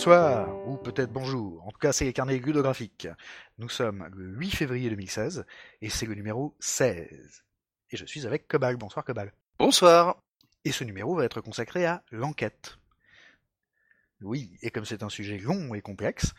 Bonsoir, ou peut-être bonjour, en tout cas c'est les carnets ludographiques. Nous sommes le 8 février 2016, et c'est le numéro 16. Et je suis avec Cobal. Bonsoir Cobal. Bonsoir. Et ce numéro va être consacré à l'enquête. Oui, et comme c'est un sujet long et complexe,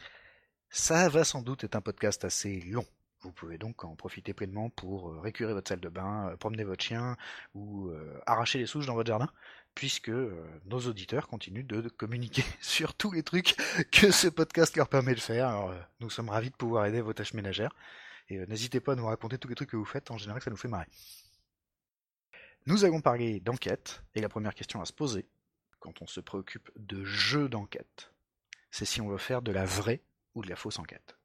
ça va sans doute être un podcast assez long. Vous pouvez donc en profiter pleinement pour euh, récurer votre salle de bain, euh, promener votre chien ou euh, arracher les souches dans votre jardin, puisque nos auditeurs continuent de communiquer sur tous les trucs que ce podcast leur permet de faire. Nous sommes ravis de pouvoir aider vos tâches ménagères. Et n'hésitez pas à nous raconter tous les trucs que vous faites, en général ça nous fait marrer. Nous allons parler d'enquête, et la première question à se poser, quand on se préoccupe de jeux d'enquête, c'est si on veut faire de la vraie ou de la fausse enquête.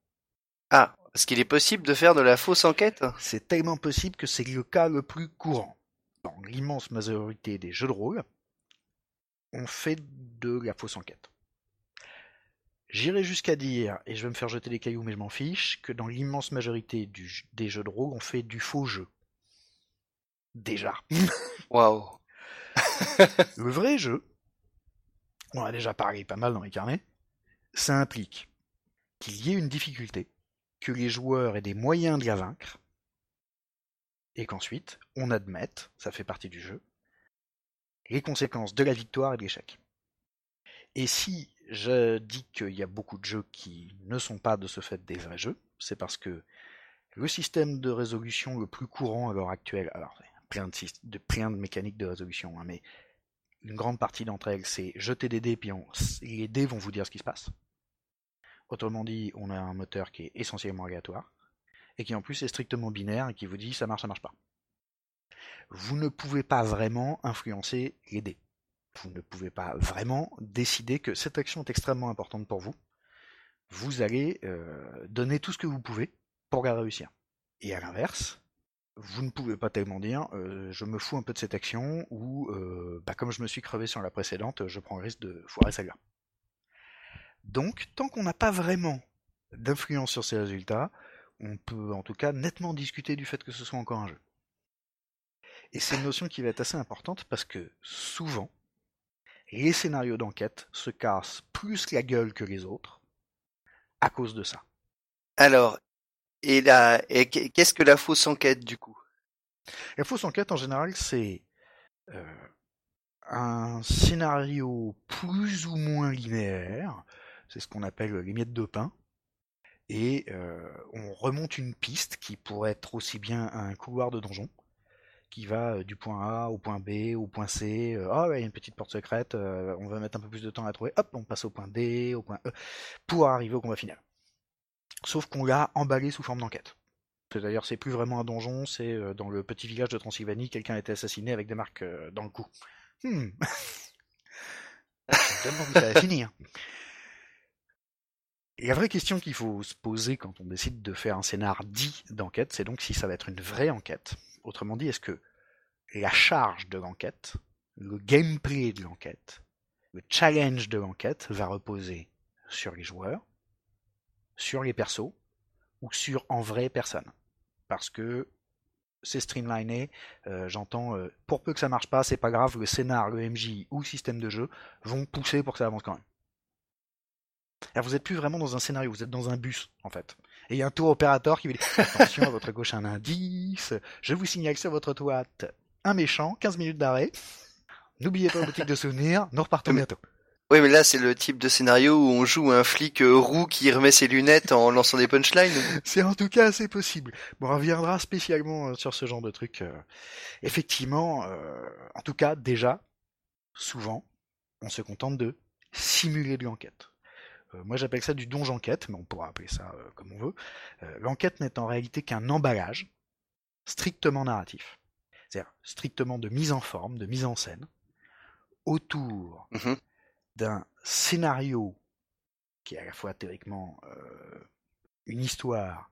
Ah, est-ce qu'il est possible de faire de la fausse enquête C'est tellement possible que c'est le cas le plus courant. Dans l'immense majorité des jeux de rôle, on fait de la fausse enquête. J'irai jusqu'à dire, et je vais me faire jeter des cailloux mais je m'en fiche, que dans l'immense majorité des jeux de rôle, on fait du faux jeu. Déjà. Waouh. le vrai jeu, on a déjà parlé pas mal dans les carnets, ça implique qu'il y ait une difficulté, les joueurs aient des moyens de la vaincre, et qu'ensuite on admette, ça fait partie du jeu, les conséquences de la victoire et de l'échec. Et si je dis qu'il y a beaucoup de jeux qui ne sont pas de ce fait des vrais jeux, c'est parce que le système de résolution le plus courant à l'heure actuelle, alors plein de, de, plein de mécaniques de résolution, hein, mais une grande partie d'entre elles, c'est jeter des dés, puis les dés vont vous dire ce qui se passe. Autrement dit, on a un moteur qui est essentiellement aléatoire, et qui en plus est strictement binaire, et qui vous dit ça marche, ça marche pas. Vous ne pouvez pas vraiment influencer les dés. Vous ne pouvez pas vraiment décider que cette action est extrêmement importante pour vous. Vous allez euh, donner tout ce que vous pouvez pour la réussir. Et à l'inverse, vous ne pouvez pas tellement dire euh, je me fous un peu de cette action ou euh, bah, comme je me suis crevé sur la précédente, je prends le risque de foirer celle-là. Donc, tant qu'on n'a pas vraiment d'influence sur ces résultats, on peut en tout cas nettement discuter du fait que ce soit encore un jeu. Et c'est une notion qui va être assez importante parce que souvent, les scénarios d'enquête se cassent plus la gueule que les autres à cause de ça. Alors, et, la, et qu'est-ce que la fausse enquête du coup? La fausse enquête en général, c'est euh, un scénario plus ou moins linéaire c'est ce qu'on appelle les miettes de pain. Et euh, on remonte une piste qui pourrait être aussi bien un couloir de donjon, qui va euh, du point A au point B, au point C. Euh, ah ouais, il y a une petite porte secrète, on va mettre un peu plus de temps à la trouver. Hop, on passe au point D, au point E, pour arriver au combat final. Sauf qu'on l'a emballé sous forme d'enquête. C'est-à-dire, c'est plus vraiment un donjon, c'est dans le petit village de Transylvanie, quelqu'un a été assassiné avec des marques dans le cou. Hmm. ça va finir. Et la vraie question qu'il faut se poser quand on décide de faire un scénar dit d'enquête, c'est donc si ça va être une vraie enquête. Autrement dit, est-ce que la charge de l'enquête, le gameplay de l'enquête, le challenge de l'enquête va reposer sur les joueurs, sur les persos, ou sur en vraie personne? Parce que c'est streamliné, euh, j'entends, euh, pour peu que ça marche pas, c'est pas grave, le scénar, le MJ ou le système de jeu vont pousser pour que ça avance quand même. Alors vous êtes plus vraiment dans un scénario, vous êtes dans un bus en fait. Et il y a un tour opérateur qui vous dit attention à votre gauche un indice, je vous signale sur votre droite un méchant, 15 minutes d'arrêt. N'oubliez pas la boutique de souvenirs, nous repartons bientôt. Oui, mais là, c'est le type de scénario où on joue un flic euh, roux qui remet ses lunettes en lançant des punchlines. c'est en tout cas assez possible. Bon, on reviendra spécialement euh, sur ce genre de truc. Euh. Effectivement, en tout cas, déjà, souvent, on se contente de simuler de l'enquête. Euh, moi j'appelle ça du donjon enquête, mais on pourra appeler ça euh, comme on veut. Euh, l'enquête n'est en réalité qu'un emballage strictement narratif, c'est-à-dire strictement de mise en forme, de mise en scène, autour mmh d'un scénario qui est à la fois théoriquement une histoire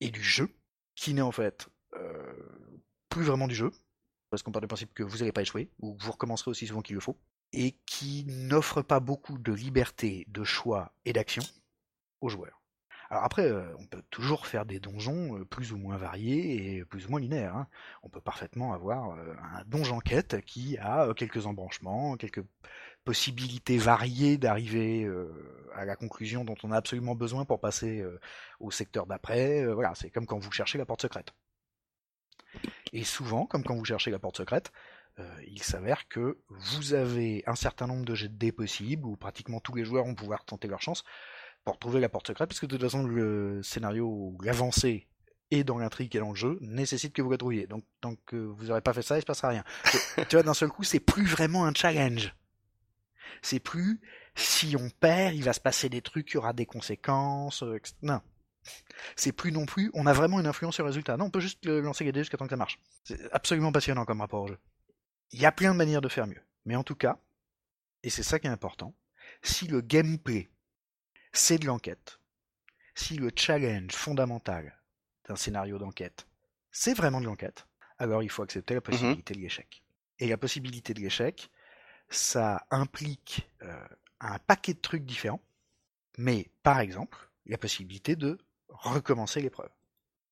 et du jeu, qui n'est en fait plus vraiment du jeu, parce qu'on part du principe que vous n'allez pas échouer, ou que vous recommencerez aussi souvent qu'il le faut, et qui n'offre pas beaucoup de liberté de choix et d'action aux joueurs. Alors après, euh, on peut toujours faire des donjons euh, plus ou moins variés et plus ou moins linéaires. hein. On peut parfaitement avoir euh, un donjon quête qui a quelques embranchements, quelques possibilités variées d'arriver à la conclusion dont on a absolument besoin pour passer au secteur d'après. Voilà, c'est comme quand vous cherchez la porte secrète. Et souvent, comme quand vous cherchez la porte secrète, euh, il s'avère que vous avez un certain nombre de jets de dés possibles, où pratiquement tous les joueurs vont pouvoir tenter leur chance pour trouver la porte secrète, puisque de toute façon le scénario, l'avancée et dans l'intrigue et dans le jeu nécessite que vous la trouviez. Donc tant que vous n'aurez pas fait ça, il se passera rien. tu vois, d'un seul coup, c'est plus vraiment un challenge. C'est plus si on perd, il va se passer des trucs, il y aura des conséquences. euh, etc. Non. C'est plus non plus, on a vraiment une influence sur le résultat. Non, on peut juste lancer les dés jusqu'à temps que ça marche. C'est absolument passionnant comme rapport au jeu. Il y a plein de manières de faire mieux. Mais en tout cas, et c'est ça qui est important, si le gameplay, c'est de l'enquête, si le challenge fondamental d'un scénario d'enquête, c'est vraiment de l'enquête, alors il faut accepter la possibilité de l'échec. Et la possibilité de l'échec, ça implique euh, un paquet de trucs différents, mais par exemple, la possibilité de recommencer l'épreuve.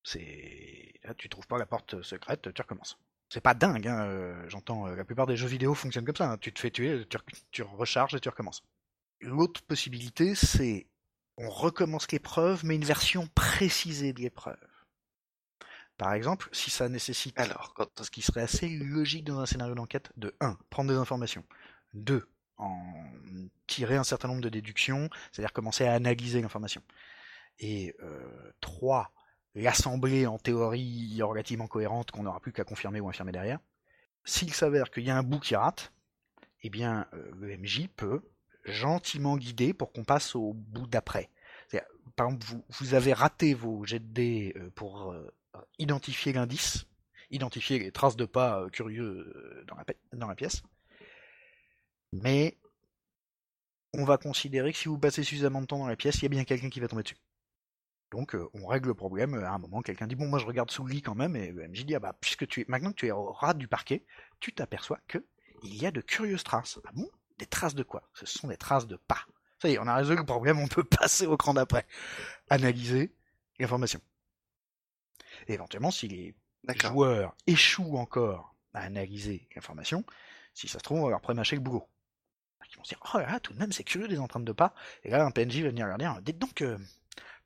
C'est là, tu trouves pas la porte secrète, tu recommences. C'est pas dingue, hein, euh, j'entends. euh, la plupart des jeux vidéo fonctionnent comme ça. hein. Tu te fais tuer, tu, rec- tu recharges et tu recommences. L'autre possibilité, c'est on recommence l'épreuve, mais une version précisée de l'épreuve. Par exemple, si ça nécessite Alors, ce qui serait assez logique dans un scénario d'enquête, de 1. Prendre des informations. 2. En tirer un certain nombre de déductions, c'est-à-dire commencer à analyser l'information. Et euh, 3. L'assembler en théorie relativement cohérente qu'on n'aura plus qu'à confirmer ou infirmer derrière. S'il s'avère qu'il y a un bout qui rate, eh bien, euh, le MJ peut gentiment guider pour qu'on passe au bout d'après. Par exemple, vous, avez raté vos jets de dés euh, pour euh, identifier l'indice, identifier les traces de pas euh, curieux euh, dans la pièce. Mais on va considérer que si vous passez suffisamment de temps dans la pièce, il y a bien quelqu'un qui va tomber dessus. Donc euh, on règle le problème. À un moment, quelqu'un dit bon, moi je regarde sous le lit quand même, et MJ dit ah bah puisque tu es maintenant que tu es au ras du parquet, tu t'aperçois que il y a de curieuses traces. Ah bon? Des traces de quoi? Ce sont des traces de pas. Ça y est, on a résolu le problème, on peut passer au cran d'après. Analyser l'information. Et éventuellement, si les joueurs échouent encore à analyser l'information, si ça se trouve, on va leur prémâcher le boulot. Ils vont se dire, oh là là, tout de même, c'est curieux des empreintes de pas. Et là, un PNJ va venir leur dire, dites donc, euh,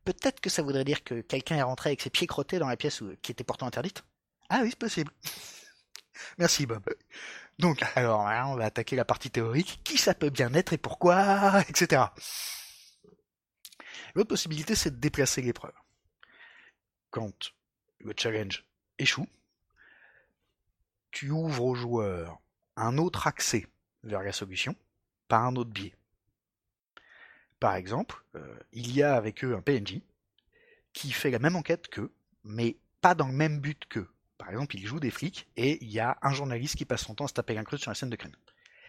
peut-être que ça voudrait dire que quelqu'un est rentré avec ses pieds crottés dans la pièce qui était pourtant interdite. Ah oui, c'est possible. Merci Bob. Donc, alors là, on va attaquer la partie théorique. Qui ça peut bien être et pourquoi, etc. L'autre possibilité, c'est de déplacer l'épreuve. Quand le challenge échoue, tu ouvres aux joueurs un autre accès vers la solution par un autre biais. Par exemple, euh, il y a avec eux un PNJ qui fait la même enquête qu'eux, mais pas dans le même but qu'eux. Par exemple, ils jouent des flics et il y a un journaliste qui passe son temps à se taper un creux sur la scène de crime.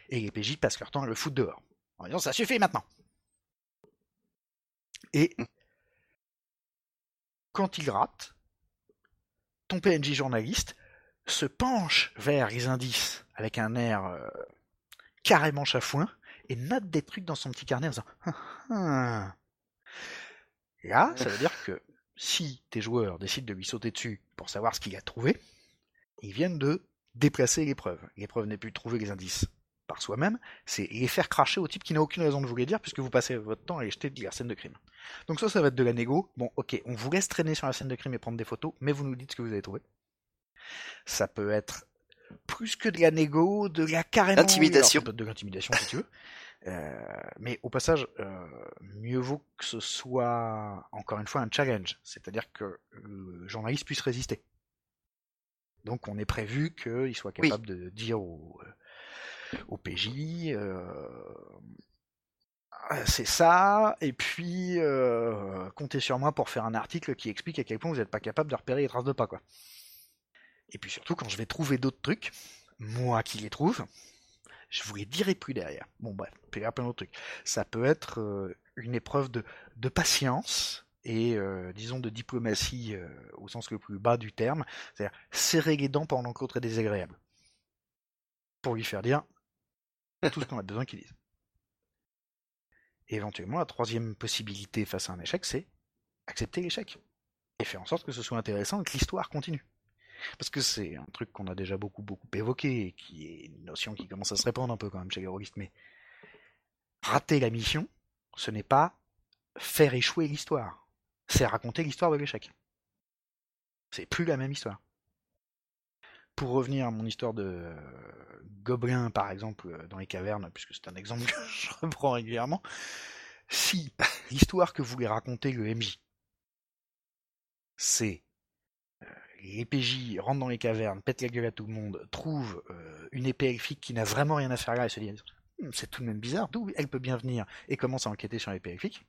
Et les PJ passent leur temps à le foutre dehors. En disant ça suffit maintenant. Et quand ils ratent, ton PNJ journaliste se penche vers les indices avec un air euh, carrément chafouin et note des trucs dans son petit carnet en disant Ah, ah. Là, ça veut dire que si tes joueurs décident de lui sauter dessus pour savoir ce qu'il a trouvé, ils viennent de déplacer l'épreuve. L'épreuve n'est plus de trouver les indices par soi-même, c'est les faire cracher au type qui n'a aucune raison de vous les dire puisque vous passez votre temps à les jeter de la scène de crime. Donc ça, ça va être de la négo. Bon, ok, on vous laisse traîner sur la scène de crime et prendre des photos, mais vous nous dites ce que vous avez trouvé. Ça peut être plus que de la négo, de la carrément... Être De l'intimidation si tu veux. Euh, mais au passage, euh, mieux vaut que ce soit encore une fois un challenge, c'est-à-dire que le journaliste puisse résister. Donc on est prévu qu'il soit Oui. capable de dire au, euh, au PJ, euh, c'est ça, et puis comptez sur moi pour faire un article qui explique à quel point vous n'êtes pas capable de repérer les traces de pas, quoi. Et puis surtout, quand je vais trouver d'autres trucs, moi qui les trouve, je vous les dirai plus derrière. Bon bref, il y a plein d'autres trucs. Ça peut être euh, une épreuve de, patience et euh, disons de diplomatie euh, au sens le plus bas du terme, c'est-à-dire serrer les dents pendant que l'autre est désagréable. Pour lui faire dire tout ce qu'on a besoin qu'il dise. Éventuellement, la troisième possibilité face à un échec, c'est accepter l'échec et faire en sorte que ce soit intéressant et que l'histoire continue. Parce que c'est un truc qu'on a déjà beaucoup beaucoup évoqué et qui est une notion qui commence à se répandre un peu quand même chez les rôlistes, mais rater la mission, ce n'est pas faire échouer l'histoire, c'est raconter l'histoire de l'échec. C'est plus la même histoire. Pour revenir à mon histoire de gobelin, par exemple, dans les cavernes, puisque c'est un exemple que je reprends régulièrement, si l'histoire que voulait raconter le MJ, c'est les PJ rentrent dans les cavernes, pètent la gueule à tout le monde, trouvent une épée elfique qui n'a vraiment rien à faire là et se disent «Hum, c'est tout de même bizarre, d'où elle peut bien venir, et commence à enquêter sur l'épée elfique.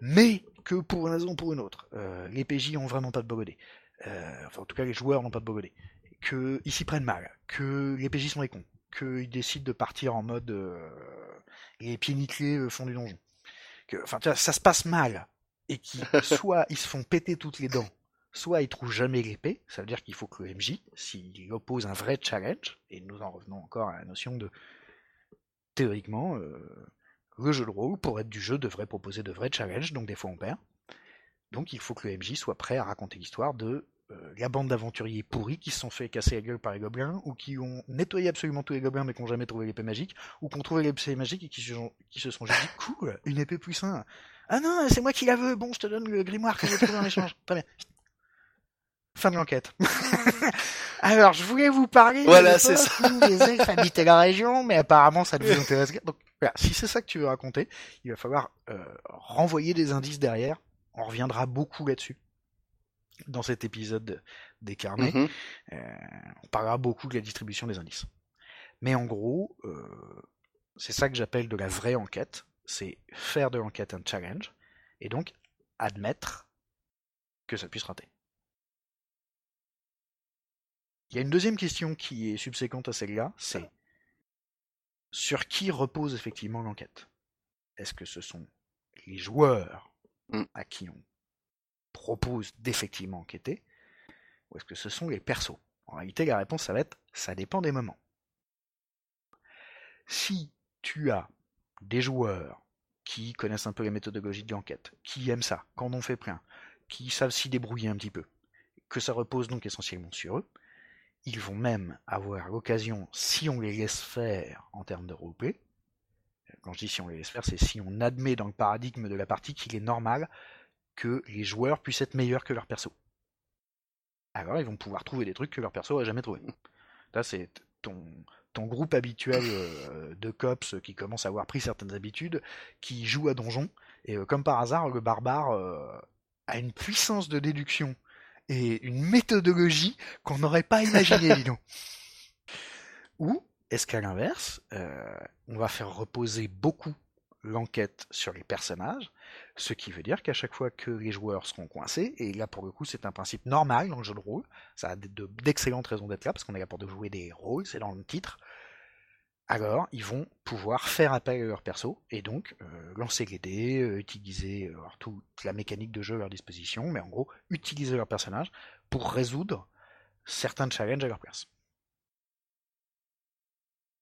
Mais que pour une raison ou pour une autre, les PJ ont vraiment pas de bogodé. enfin, en tout cas, les joueurs n'ont pas de bogodé. Qu'ils s'y prennent mal, que les PJ sont des cons, qu'ils décident de partir en mode les pieds nickelés fond du donjon. Que, enfin, ça se passe mal, et qui soit ils se font péter toutes les dents, soit ils trouvent jamais l'épée, ça veut dire qu'il faut que le MJ, s'il oppose un vrai challenge, et nous en revenons encore à la notion de théoriquement, euh, le jeu de rôle, pour être du jeu, devrait proposer de vrais challenges, donc des fois on perd. Donc il faut que le MJ soit prêt à raconter l'histoire de euh, la bande d'aventuriers pourris qui se sont fait casser la gueule par les gobelins, ou qui ont nettoyé absolument tous les gobelins mais qui n'ont jamais trouvé l'épée magique, ou qui ont trouvé l'épée magique et qui se, sont, qui se sont dit cool, une épée puissante. Ah non, c'est moi qui la veux, bon je te donne le grimoire que j'ai trouvé en échange. Très bien. Fin de l'enquête. Alors, je voulais vous parler voilà, c'est ça. où les elfes habitaient la région, mais apparemment ça ne vous intéresse pas. Donc, voilà, si c'est ça que tu veux raconter, il va falloir euh, renvoyer des indices derrière. On reviendra beaucoup là-dessus dans cet épisode des carnets. Mhm. Euh, on parlera beaucoup de la distribution des indices. Mais en gros, euh, c'est ça que j'appelle de la vraie enquête. C'est faire de l'enquête un challenge, et donc admettre que ça puisse rater. Il y a une deuxième question qui est subséquente à celle-là, c'est sur qui repose effectivement l'enquête? Est-ce que ce sont les joueurs Mm. à qui on propose d'effectivement enquêter Ou est-ce que ce sont les persos? En réalité, la réponse, ça va être ça dépend des moments. Si tu as des joueurs qui connaissent un peu la méthodologie de l'enquête, qui aiment ça, quand on fait plein, qui savent s'y débrouiller un petit peu, que ça repose donc essentiellement sur eux, ils vont même avoir l'occasion, si on les laisse faire en termes de roleplay, quand je dis si on les laisse faire, c'est si on admet dans le paradigme de la partie qu'il est normal que les joueurs puissent être meilleurs que leur perso. Alors ils vont pouvoir trouver des trucs que leur perso n'a jamais trouvé. Là, c'est ton, ton groupe habituel euh, de cops qui commence à avoir pris certaines habitudes, qui joue à donjon, et euh, comme par hasard, le barbare euh, a une puissance de déduction et une méthodologie qu'on n'aurait pas imaginé, dis. Ou est-ce qu'à l'inverse, euh, on va faire reposer beaucoup l'enquête sur les personnages, ce qui veut dire qu'à chaque fois que les joueurs seront coincés, et là pour le coup c'est un principe normal dans le jeu de rôle, ça a d'excellentes raisons d'être là, parce qu'on est là pour de jouer des rôles, c'est dans le titre, alors ils vont pouvoir faire appel à leur perso, et donc euh, lancer les dés, euh, utiliser euh, toute la mécanique de jeu à leur disposition, mais en gros utiliser leur personnage pour résoudre certains challenges à leur place.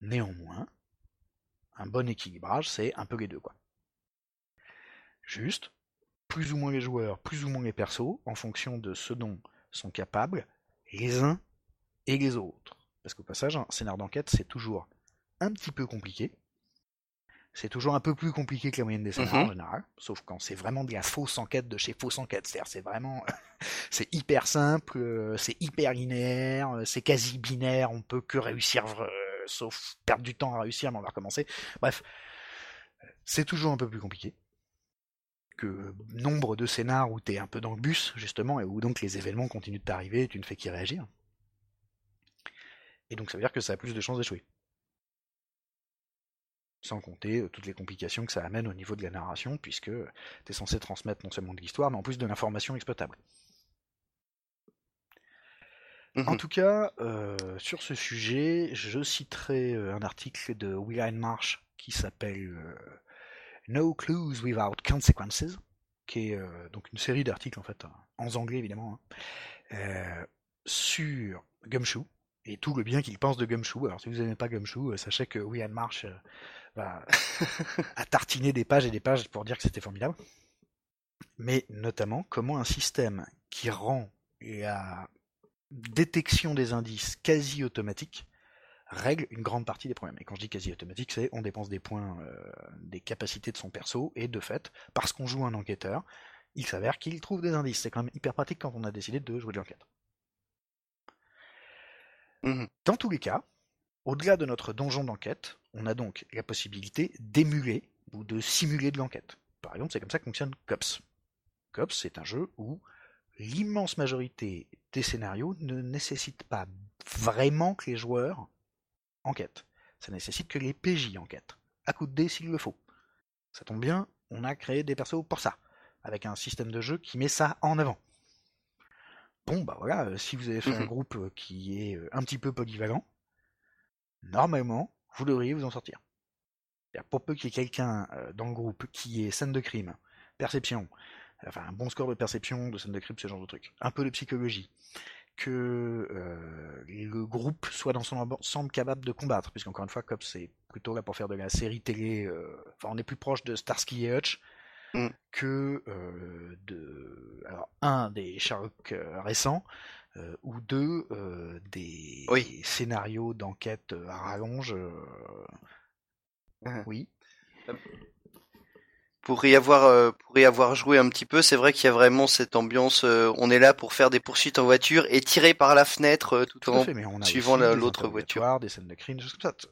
Néanmoins, un bon équilibrage, c'est un peu les deux, quoi. Juste, plus ou moins les joueurs, plus ou moins les persos, en fonction de ce dont sont capables les uns et les autres. Parce qu'au passage, un scénar d'enquête, c'est toujours un petit peu compliqué. C'est toujours un peu plus compliqué que la moyenne des scénars Mhm. en général, sauf quand c'est vraiment de la fausse enquête de chez fausse enquête. C'est-à-dire, c'est vraiment, c'est hyper simple, euh, c'est hyper linéaire, euh, c'est quasi binaire, on peut que réussir, euh, sauf perdre du temps à réussir, mais on va recommencer. Bref, c'est toujours un peu plus compliqué que nombre de scénars où t'es un peu dans le bus, justement, et où donc les événements continuent de t'arriver et tu ne fais qu'y réagir. Et donc ça veut dire que ça a plus de chances d'échouer. Sans compter euh, toutes les complications que ça amène au niveau de la narration, puisque tu es censé transmettre non seulement de l'histoire, mais en plus de l'information exploitable. Mhm. En tout cas, euh, sur ce sujet, je citerai euh, un article de William Marsh qui s'appelle euh, No Clues Without Consequences, qui est euh, donc une série d'articles en fait, en anglais évidemment, hein, euh, sur Gumshoe et tout le bien qu'il pense de Gumshoe. Alors si vous n'aimez pas Gumshoe, euh, sachez que William Marsh va a tartiné des pages et des pages pour dire que c'était formidable. mais notamment comment un système qui rend la détection des indices quasi automatique règle une grande partie des problèmes. Et quand je dis quasi automatique, c'est on dépense des points euh, des capacités de son perso, et de fait, parce qu'on joue un enquêteur, il s'avère qu'il trouve des indices. C'est quand même hyper pratique quand on a décidé de jouer de l'enquête. Mhm. Dans tous les cas, au-delà de notre donjon d'enquête, on a donc la possibilité d'émuler ou de simuler de l'enquête. Par exemple, c'est comme ça que fonctionne COPS. COPS, c'est un jeu où l'immense majorité des scénarios ne nécessitent pas vraiment que les joueurs enquêtent. Ça nécessite que les PJ enquêtent, à coup de dés s'il le faut. Ça tombe bien, on a créé des persos pour ça, avec un système de jeu qui met ça en avant. Bon, bah voilà, euh, si vous avez fait un Mhm. groupe qui est euh, un petit peu polyvalent, normalement, vous devriez vous en sortir. Pour peu qu'il y ait quelqu'un euh, dans le groupe qui ait scène de crime, perception, enfin un bon score de perception, de scène de crime, ce genre de truc, un peu de psychologie, que euh, le groupe soit dans son ensemble capable de combattre, puisqu'encore une fois, COPS c'est plutôt là pour faire de la série télé, euh, enfin on est plus proche de Starsky et Hutch Mm. que euh, de, alors un des Sherlock récents, euh, ou deux euh, des Oui. scénarios d'enquête euh, à rallonge. euh, Mhm. Oui. Pour y avoir, pour y avoir joué un petit peu, c'est vrai qu'il y a vraiment cette ambiance. on est là pour faire des poursuites en voiture et tirer par la fenêtre tout, Tout en. fait, mais on a suivant l'autre voiture. des scènes de crime.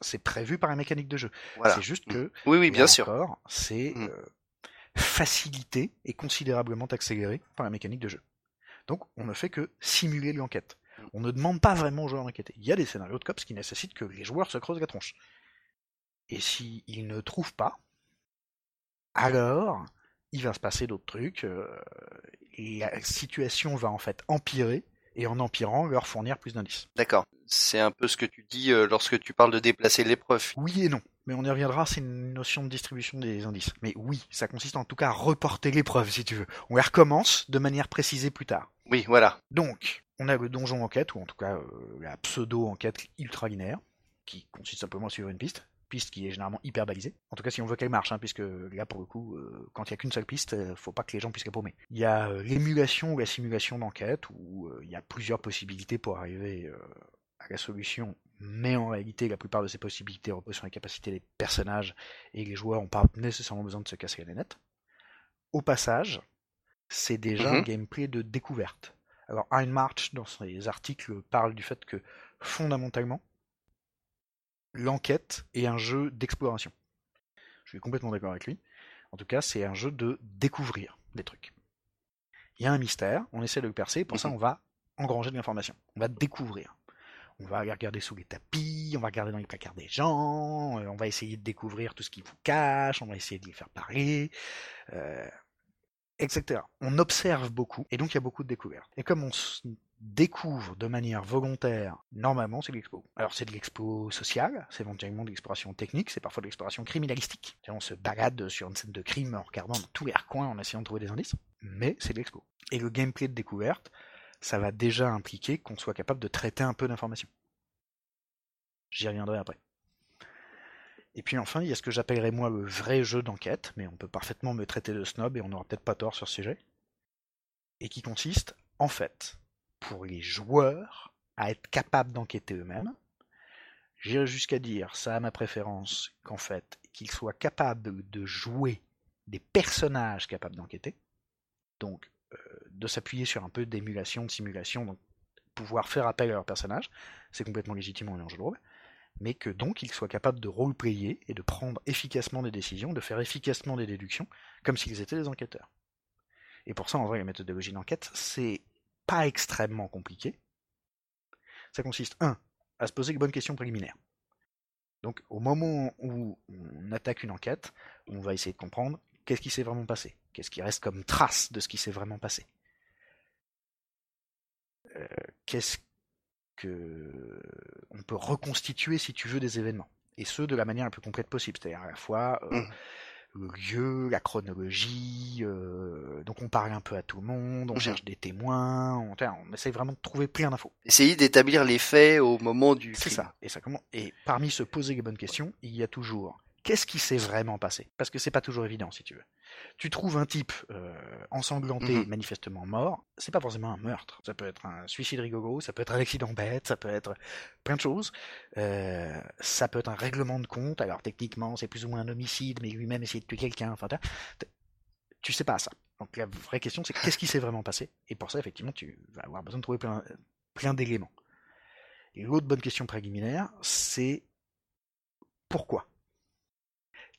C'est prévu par la mécanique de jeu. Voilà. C'est juste que Oui, oui, bien sûr. c'est Mm. euh, facilité et considérablement accéléré par la mécanique de jeu. Donc, on ne fait que simuler l'enquête. On ne demande pas vraiment aux joueurs d'enquêter. Il y a des scénarios de cops qui nécessitent que les joueurs se creusent la tronche. Et s'ils ne trouvent pas, alors il va se passer d'autres trucs. euh, et la situation va en fait empirer et en empirant leur fournir plus d'indices. D'accord. C'est un peu ce que tu dis euh, lorsque tu parles de déplacer l'épreuve. Oui et non. Mais on y reviendra, c'est une notion de distribution des indices. Mais oui, ça consiste en tout cas à reporter l'épreuve, si tu veux. On la recommence de manière précisée plus tard. Oui, voilà. Donc, on a le donjon enquête, ou en tout cas euh, la pseudo-enquête ultra linéaire, qui consiste simplement à suivre une piste. Piste qui est généralement hyper balisée. En tout cas, si on veut qu'elle marche, hein, puisque là, pour le coup, euh, quand il n'y a qu'une seule piste, euh, faut pas que les gens puissent la paumer. Il y a euh, l'émulation ou la simulation d'enquête, où il y a plusieurs possibilités pour arriver à la solution, mais en réalité, la plupart de ces possibilités reposent sur les capacités des personnages, et les joueurs n'ont pas nécessairement besoin de se casser les nettes. Au passage, c'est déjà Mhm. un gameplay de découverte. Alors, Hein March, dans ses articles, parle du fait que, fondamentalement, l'enquête est un jeu d'exploration. Je suis complètement d'accord avec lui. En tout cas, c'est un jeu de découvrir des trucs. Il y a un mystère, on essaie de le percer, pour ça Mhm. on va engranger de l'information. On va découvrir. On va regarder sous les tapis, on va regarder dans les placards des gens, euh, on va essayer de découvrir tout ce qu'ils vous cachent, on va essayer de les faire parler, euh, etc. On observe beaucoup, et donc il y a beaucoup de découvertes. Et comme on découvre de manière volontaire, normalement c'est de l'expo. Alors c'est de l'expo sociale, c'est éventuellement de l'exploration technique, c'est parfois de l'exploration criminalistique. On se balade sur une scène de crime en regardant dans tous les recoins en essayant de trouver des indices, mais c'est de l'expo. Et le gameplay de découverte, ça va déjà impliquer qu'on soit capable de traiter un peu d'informations. J'y reviendrai après. Et puis enfin, il y a ce que j'appellerais moi le vrai jeu d'enquête, mais on peut parfaitement me traiter de snob et on n'aura peut-être pas tort sur ce sujet, et qui consiste, en fait, pour les joueurs, à être capables d'enquêter eux-mêmes. J'irai jusqu'à dire, ça a ma préférence, qu'en fait, qu'ils soient capables de jouer des personnages capables d'enquêter, donc de s'appuyer sur un peu d'émulation, de simulation, donc pouvoir faire appel à leur personnage, c'est complètement légitime en jeu de rôle, mais que donc ils soient capables de roleplayer et de prendre efficacement des décisions, de faire efficacement des déductions, comme s'ils étaient des enquêteurs. Et pour ça, en vrai, la méthodologie d'enquête, c'est pas extrêmement compliqué. Ça consiste, un, à se poser les bonnes questions préliminaires. Donc, au moment où on attaque une enquête, on va essayer de comprendre qu'est-ce qui s'est vraiment passé, qu'est-ce qui reste comme trace de ce qui s'est vraiment passé. Euh, qu'est-ce que on peut reconstituer, si tu veux, des événements. Et ce, de la manière la plus complète possible. C'est-à-dire à la fois euh, Mhm. le lieu, la chronologie, euh, donc on parle un peu à tout le monde, on Mhm. cherche des témoins, on, essaye vraiment de trouver plein d'infos. Essayer d'établir les faits au moment du C'est ça. Et, ça comment... et parmi se poser les bonnes questions, il y a toujours qu'est-ce qui s'est vraiment passé? Parce que c'est pas toujours évident, si tu veux. Tu trouves un type euh, ensanglanté, Mhm. manifestement mort, c'est pas forcément un meurtre. Ça peut être un suicide rigolo, ça peut être un accident bête, ça peut être plein de choses. Euh, ça peut être un règlement de compte. Alors techniquement, c'est plus ou moins un homicide, mais lui-même essayer de tuer quelqu'un. Enfin, t'as- tu sais pas ça. Donc la vraie question, c'est qu'est-ce qui s'est vraiment passé? Et pour ça, effectivement, tu vas avoir besoin de trouver plein, plein d'éléments. Et l'autre bonne question préliminaire, c'est pourquoi?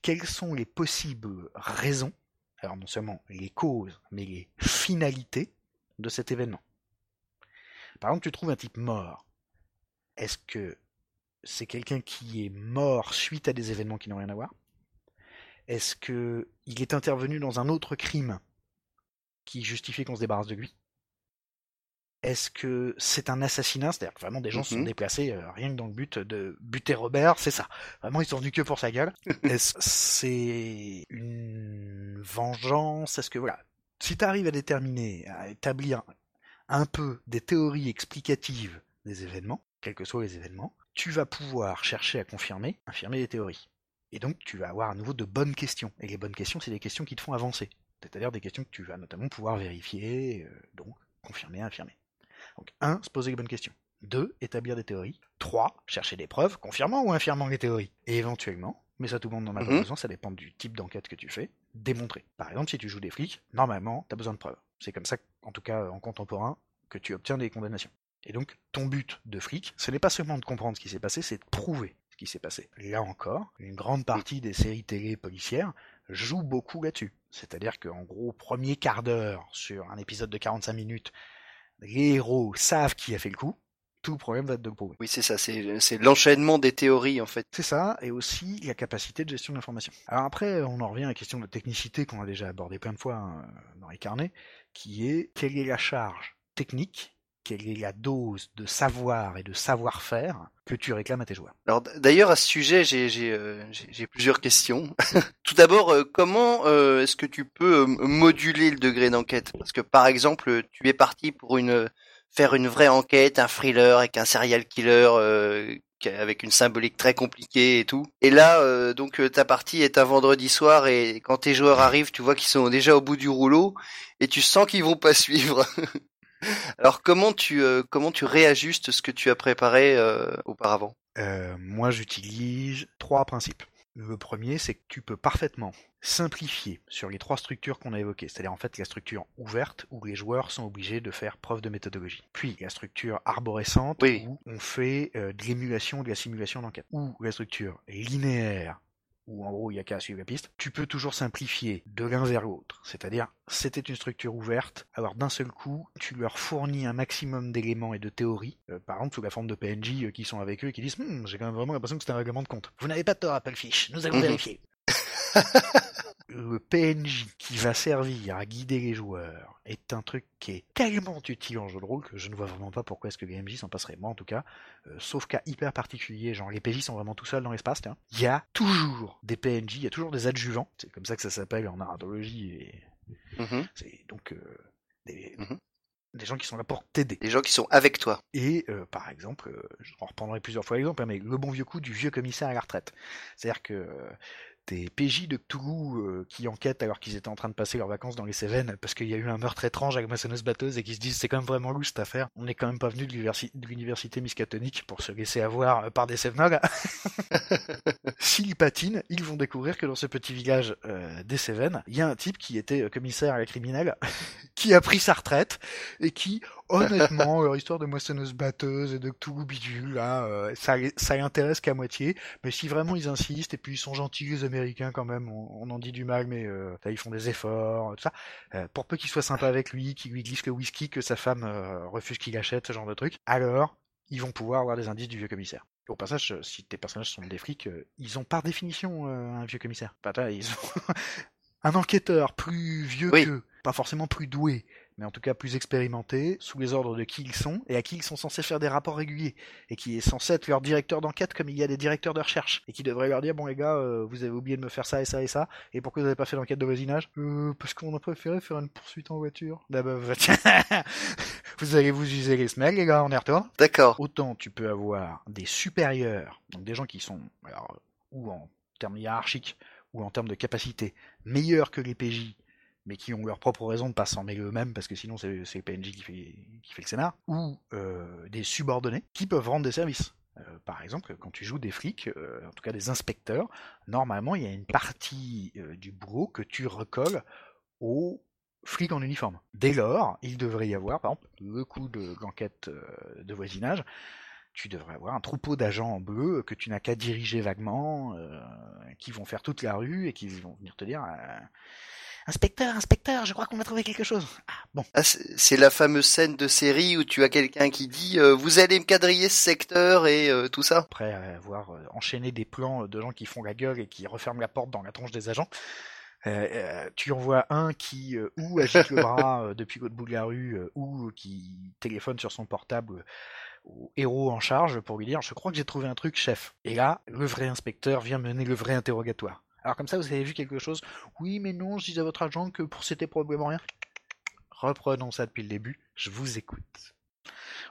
Quelles sont les possibles raisons, alors non seulement les causes, mais les finalités de cet événement? Par exemple, tu trouves un type mort. Est-ce que c'est quelqu'un qui est mort suite à des événements qui n'ont rien à voir? Est-ce que il est intervenu dans un autre crime qui justifie qu'on se débarrasse de lui? Est-ce que c'est un assassinat? C'est-à-dire que vraiment des gens se sont Mhm. déplacés euh, rien que dans le but de buter Robert, c'est ça. Vraiment, ils sont venus que pour sa gueule. Est-ce que c'est une vengeance? Est-ce que voilà, si tu arrives à déterminer, à établir un peu des théories explicatives des événements, quels que soient les événements, tu vas pouvoir chercher à confirmer, infirmer les théories. Et donc, tu vas avoir à nouveau de bonnes questions. Et les bonnes questions, c'est des questions qui te font avancer. C'est-à-dire des questions que tu vas notamment pouvoir vérifier, euh, donc confirmer, infirmer. Donc, un, se poser les bonnes questions. Deux, établir des théories. Trois, chercher des preuves, confirmant ou infirmant les théories. Et éventuellement, mais ça tout le monde n'en a pas Mhm. besoin, ça dépend du type d'enquête que tu fais, démontrer. Par exemple, si tu joues des flics, normalement, tu as besoin de preuves. C'est comme ça, en tout cas en contemporain, que tu obtiens des condamnations. Et donc, ton but de flic, ce n'est pas seulement de comprendre ce qui s'est passé, c'est de prouver ce qui s'est passé. Là encore, une grande partie des séries télé policières jouent beaucoup là-dessus. C'est-à-dire qu'en gros, premier quart d'heure sur un épisode de 45 minutes, les héros savent qui a fait le coup, tout problème va être de le prouver. Oui, c'est ça, c'est c'est l'enchaînement des théories en fait. C'est ça, et aussi la capacité de gestion de l'information. Alors après, on en revient à la question de technicité qu'on a déjà abordée plein de fois hein, dans les carnets, qui est quelle est la charge technique, quelle est la dose de savoir et de savoir-faire que tu réclames à tes joueurs. Alors d'ailleurs à ce sujet, j'ai euh, plusieurs questions. Tout d'abord, euh, comment euh, est-ce que tu peux moduler le degré d'enquête? Parce que par exemple, tu es parti pour une faire une vraie enquête, un thriller avec un serial killer avec une symbolique très compliquée et tout. Et là, donc ta partie est un vendredi soir et quand tes joueurs arrivent, tu vois qu'ils sont déjà au bout du rouleau et tu sens qu'ils vont pas suivre. Alors comment tu euh, comment tu réajustes ce que tu as préparé euh, auparavant? Euh, moi, j'utilise trois principes. Le premier, c'est que tu peux parfaitement simplifier sur les trois structures qu'on a évoquées, c'est-à-dire en fait la structure ouverte où les joueurs sont obligés de faire preuve de méthodologie, puis la structure arborescente Oui. où on fait euh, de l'émulation ou de la simulation d'enquête, ou la structure linéaire où en gros il y a qu'à suivre la piste. Tu peux toujours simplifier de l'un vers l'autre, c'est-à-dire c'était une structure ouverte, alors d'un seul coup tu leur fournis un maximum d'éléments et de théories, euh, par exemple sous la forme de PNJ euh, qui sont avec eux et qui disent Hum, j'ai quand même vraiment l'impression que c'est un règlement de compte. Vous n'avez pas de tort Applefish, nous allons Mhm. vérifier. le PNJ qui va servir à guider les joueurs est un truc qui est tellement utile en jeu de rôle que je ne vois vraiment pas pourquoi est-ce que les MJ s'en passeraient. Moi en tout cas, euh, sauf cas hyper particulier, genre les PJ sont vraiment tout seuls dans l'espace, il y a toujours des PNJ, il y a toujours des adjuvants, c'est comme ça que ça s'appelle en narratologie, et Mhm. c'est donc euh, des, Mhm. des gens qui sont là pour t'aider. Les gens qui sont avec toi. Et euh, par exemple, euh, je en reprendrai plusieurs fois l'exemple, hein, mais le bon vieux coup du vieux commissaire à la retraite. C'est-à-dire que euh, des PJ de Cthulhu euh, qui enquêtent alors qu'ils étaient en train de passer leurs vacances dans les Cévennes parce qu'il y a eu un meurtre étrange avec moissonneuse batteuse et qui se disent c'est quand même vraiment louche cette affaire. On n'est quand même pas venu de l'universi- de l'université miskatonique pour se laisser avoir euh, par des Cévenols. S'ils patinent, ils vont découvrir que dans ce petit village euh, des Cévennes, il y a un type qui était euh, commissaire à la criminelle qui a pris sa retraite et qui, honnêtement, leur histoire de moissonneuse batteuse et de Cthulhu bidule, là, euh, ça, ça l'intéresse qu'à moitié. Mais si vraiment ils insistent, et puis ils sont gentils les Américains quand même, on, on en dit du mal, mais euh, là, ils font des efforts, tout ça. Euh, pour peu qu'ils soient sympas avec lui, qu'ils lui glissent le whisky, que sa femme euh, refuse qu'il achète, ce genre de truc, alors ils vont pouvoir avoir des indices du vieux commissaire. Au passage, euh, si tes personnages sont des flics, euh, ils ont par définition euh, un vieux commissaire. Ils ont un enquêteur plus vieux Oui. qu'eux, pas forcément plus doué, mais en tout cas plus expérimenté, sous les ordres de qui ils sont, et à qui ils sont censés faire des rapports réguliers, et qui est censé être leur directeur d'enquête comme il y a des directeurs de recherche, et qui devrait leur dire, bon les gars, euh, vous avez oublié de me faire ça et ça et ça, et pourquoi vous n'avez pas fait l'enquête de voisinage? Euh, parce qu'on a préféré faire une poursuite en voiture. Bah, bah, bah, vous allez vous user les semelles les gars, on y retourne. D'accord. Autant tu peux avoir des supérieurs, donc des gens qui sont alors, ou en termes hiérarchiques ou en termes de capacité meilleurs que les PJ, mais qui ont leur propre raison de pas s'en mêler eux-mêmes parce que sinon c'est PNJ qui fait, qui fait le scénar, ou euh, des subordonnés qui peuvent rendre des services. Euh, par exemple, quand tu joues des flics, euh, en tout cas des inspecteurs, normalement il y a une partie du boulot que tu recolles aux flics en uniforme. Dès lors, il devrait y avoir, par exemple, le coup de l'enquête de voisinage, tu devrais avoir un troupeau d'agents en bleu que tu n'as qu'à diriger vaguement, qui vont faire toute la rue et qui vont venir te dire Inspecteur, inspecteur, je crois qu'on va trouver quelque chose. Ah, bon. Ah, c'est la fameuse scène de série où tu as quelqu'un qui dit euh, vous allez me quadriller ce secteur et euh, tout ça. Après avoir euh, enchaîné des plans de gens qui font la gueule et qui referment la porte dans la tronche des agents, euh, euh, tu en vois un qui euh, ou agite le bras euh, depuis l'autre bout de la rue euh, ou qui téléphone sur son portable euh, au héros en charge pour lui dire je crois que j'ai trouvé un truc chef. Et là, le vrai inspecteur vient mener le vrai interrogatoire. Alors comme ça, vous avez vu quelque chose Oui, mais non, je disais à votre agent que pour c'était probablement rien. Reprenons ça depuis le début, je vous écoute.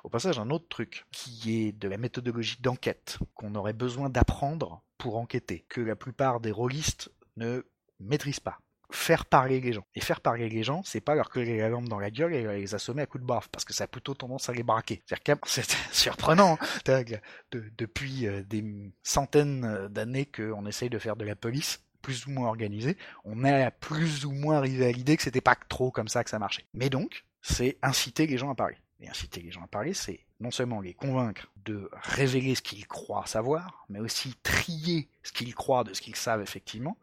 Au passage, un autre truc qui est de la méthodologie d'enquête qu'on aurait besoin d'apprendre pour enquêter, que la plupart des rôlistes ne maîtrisent pas. Faire parler les gens. Et faire parler les gens, c'est pas leur coller la lampe dans la gueule et les assommer à coups de baffe, parce que ça a plutôt tendance à les braquer. C'est surprenant, hein. Depuis euh, des centaines euh, d'années qu'on essaye de faire de la police, plus ou moins organisée, on a plus ou moins arrivé à l'idée que c'était pas trop comme ça que ça marchait. Mais donc, c'est inciter les gens à parler. Et inciter les gens à parler, c'est non seulement les convaincre de révéler ce qu'ils croient savoir, mais aussi trier ce qu'ils croient de ce qu'ils savent effectivement.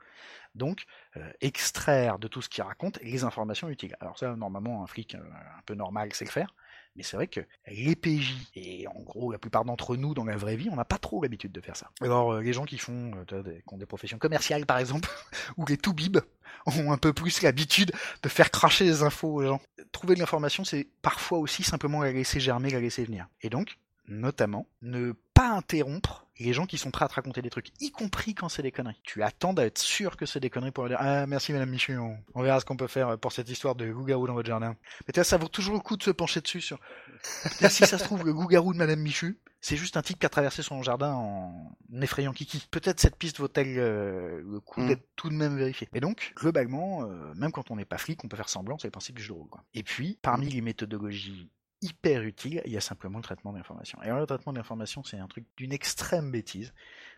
Donc, euh, extraire de tout ce qu'ils racontent les informations utiles. Alors ça, normalement, un flic euh, un peu normal sait le faire. Mais c'est vrai que les PJ, et en gros la plupart d'entre nous dans la vraie vie, on n'a pas trop l'habitude de faire ça. Alors euh, les gens qui font des, ont des professions commerciales par exemple, ou les toubibs, ont un peu plus l'habitude de faire cracher les infos aux gens. Trouver de l'information, c'est parfois aussi simplement la laisser germer, la laisser venir. Et donc, notamment, ne pas interrompre les gens qui sont prêts à te raconter des trucs, y compris quand c'est des conneries. Tu attends d'être sûr que c'est des conneries pour leur dire Ah, merci madame Michu, on, verra ce qu'on peut faire pour cette histoire de loup-garou dans votre jardin. Mais tu vois, ça vaut toujours le coup de se pencher dessus sur. Si ça se trouve, le loup-garou de madame Michu, c'est juste un type qui a traversé son jardin en effrayant Kiki. Peut-être cette piste vaut-elle euh, le coup Mm. d'être tout de même vérifiée. Et donc, globalement, euh, même quand on n'est pas flic, on peut faire semblant, c'est le principe du jeu de rôle. Quoi. Et puis, parmi les méthodologies hyper utiles, il y a simplement le traitement d'information. Et alors, le traitement d'information, c'est un truc d'une extrême bêtise,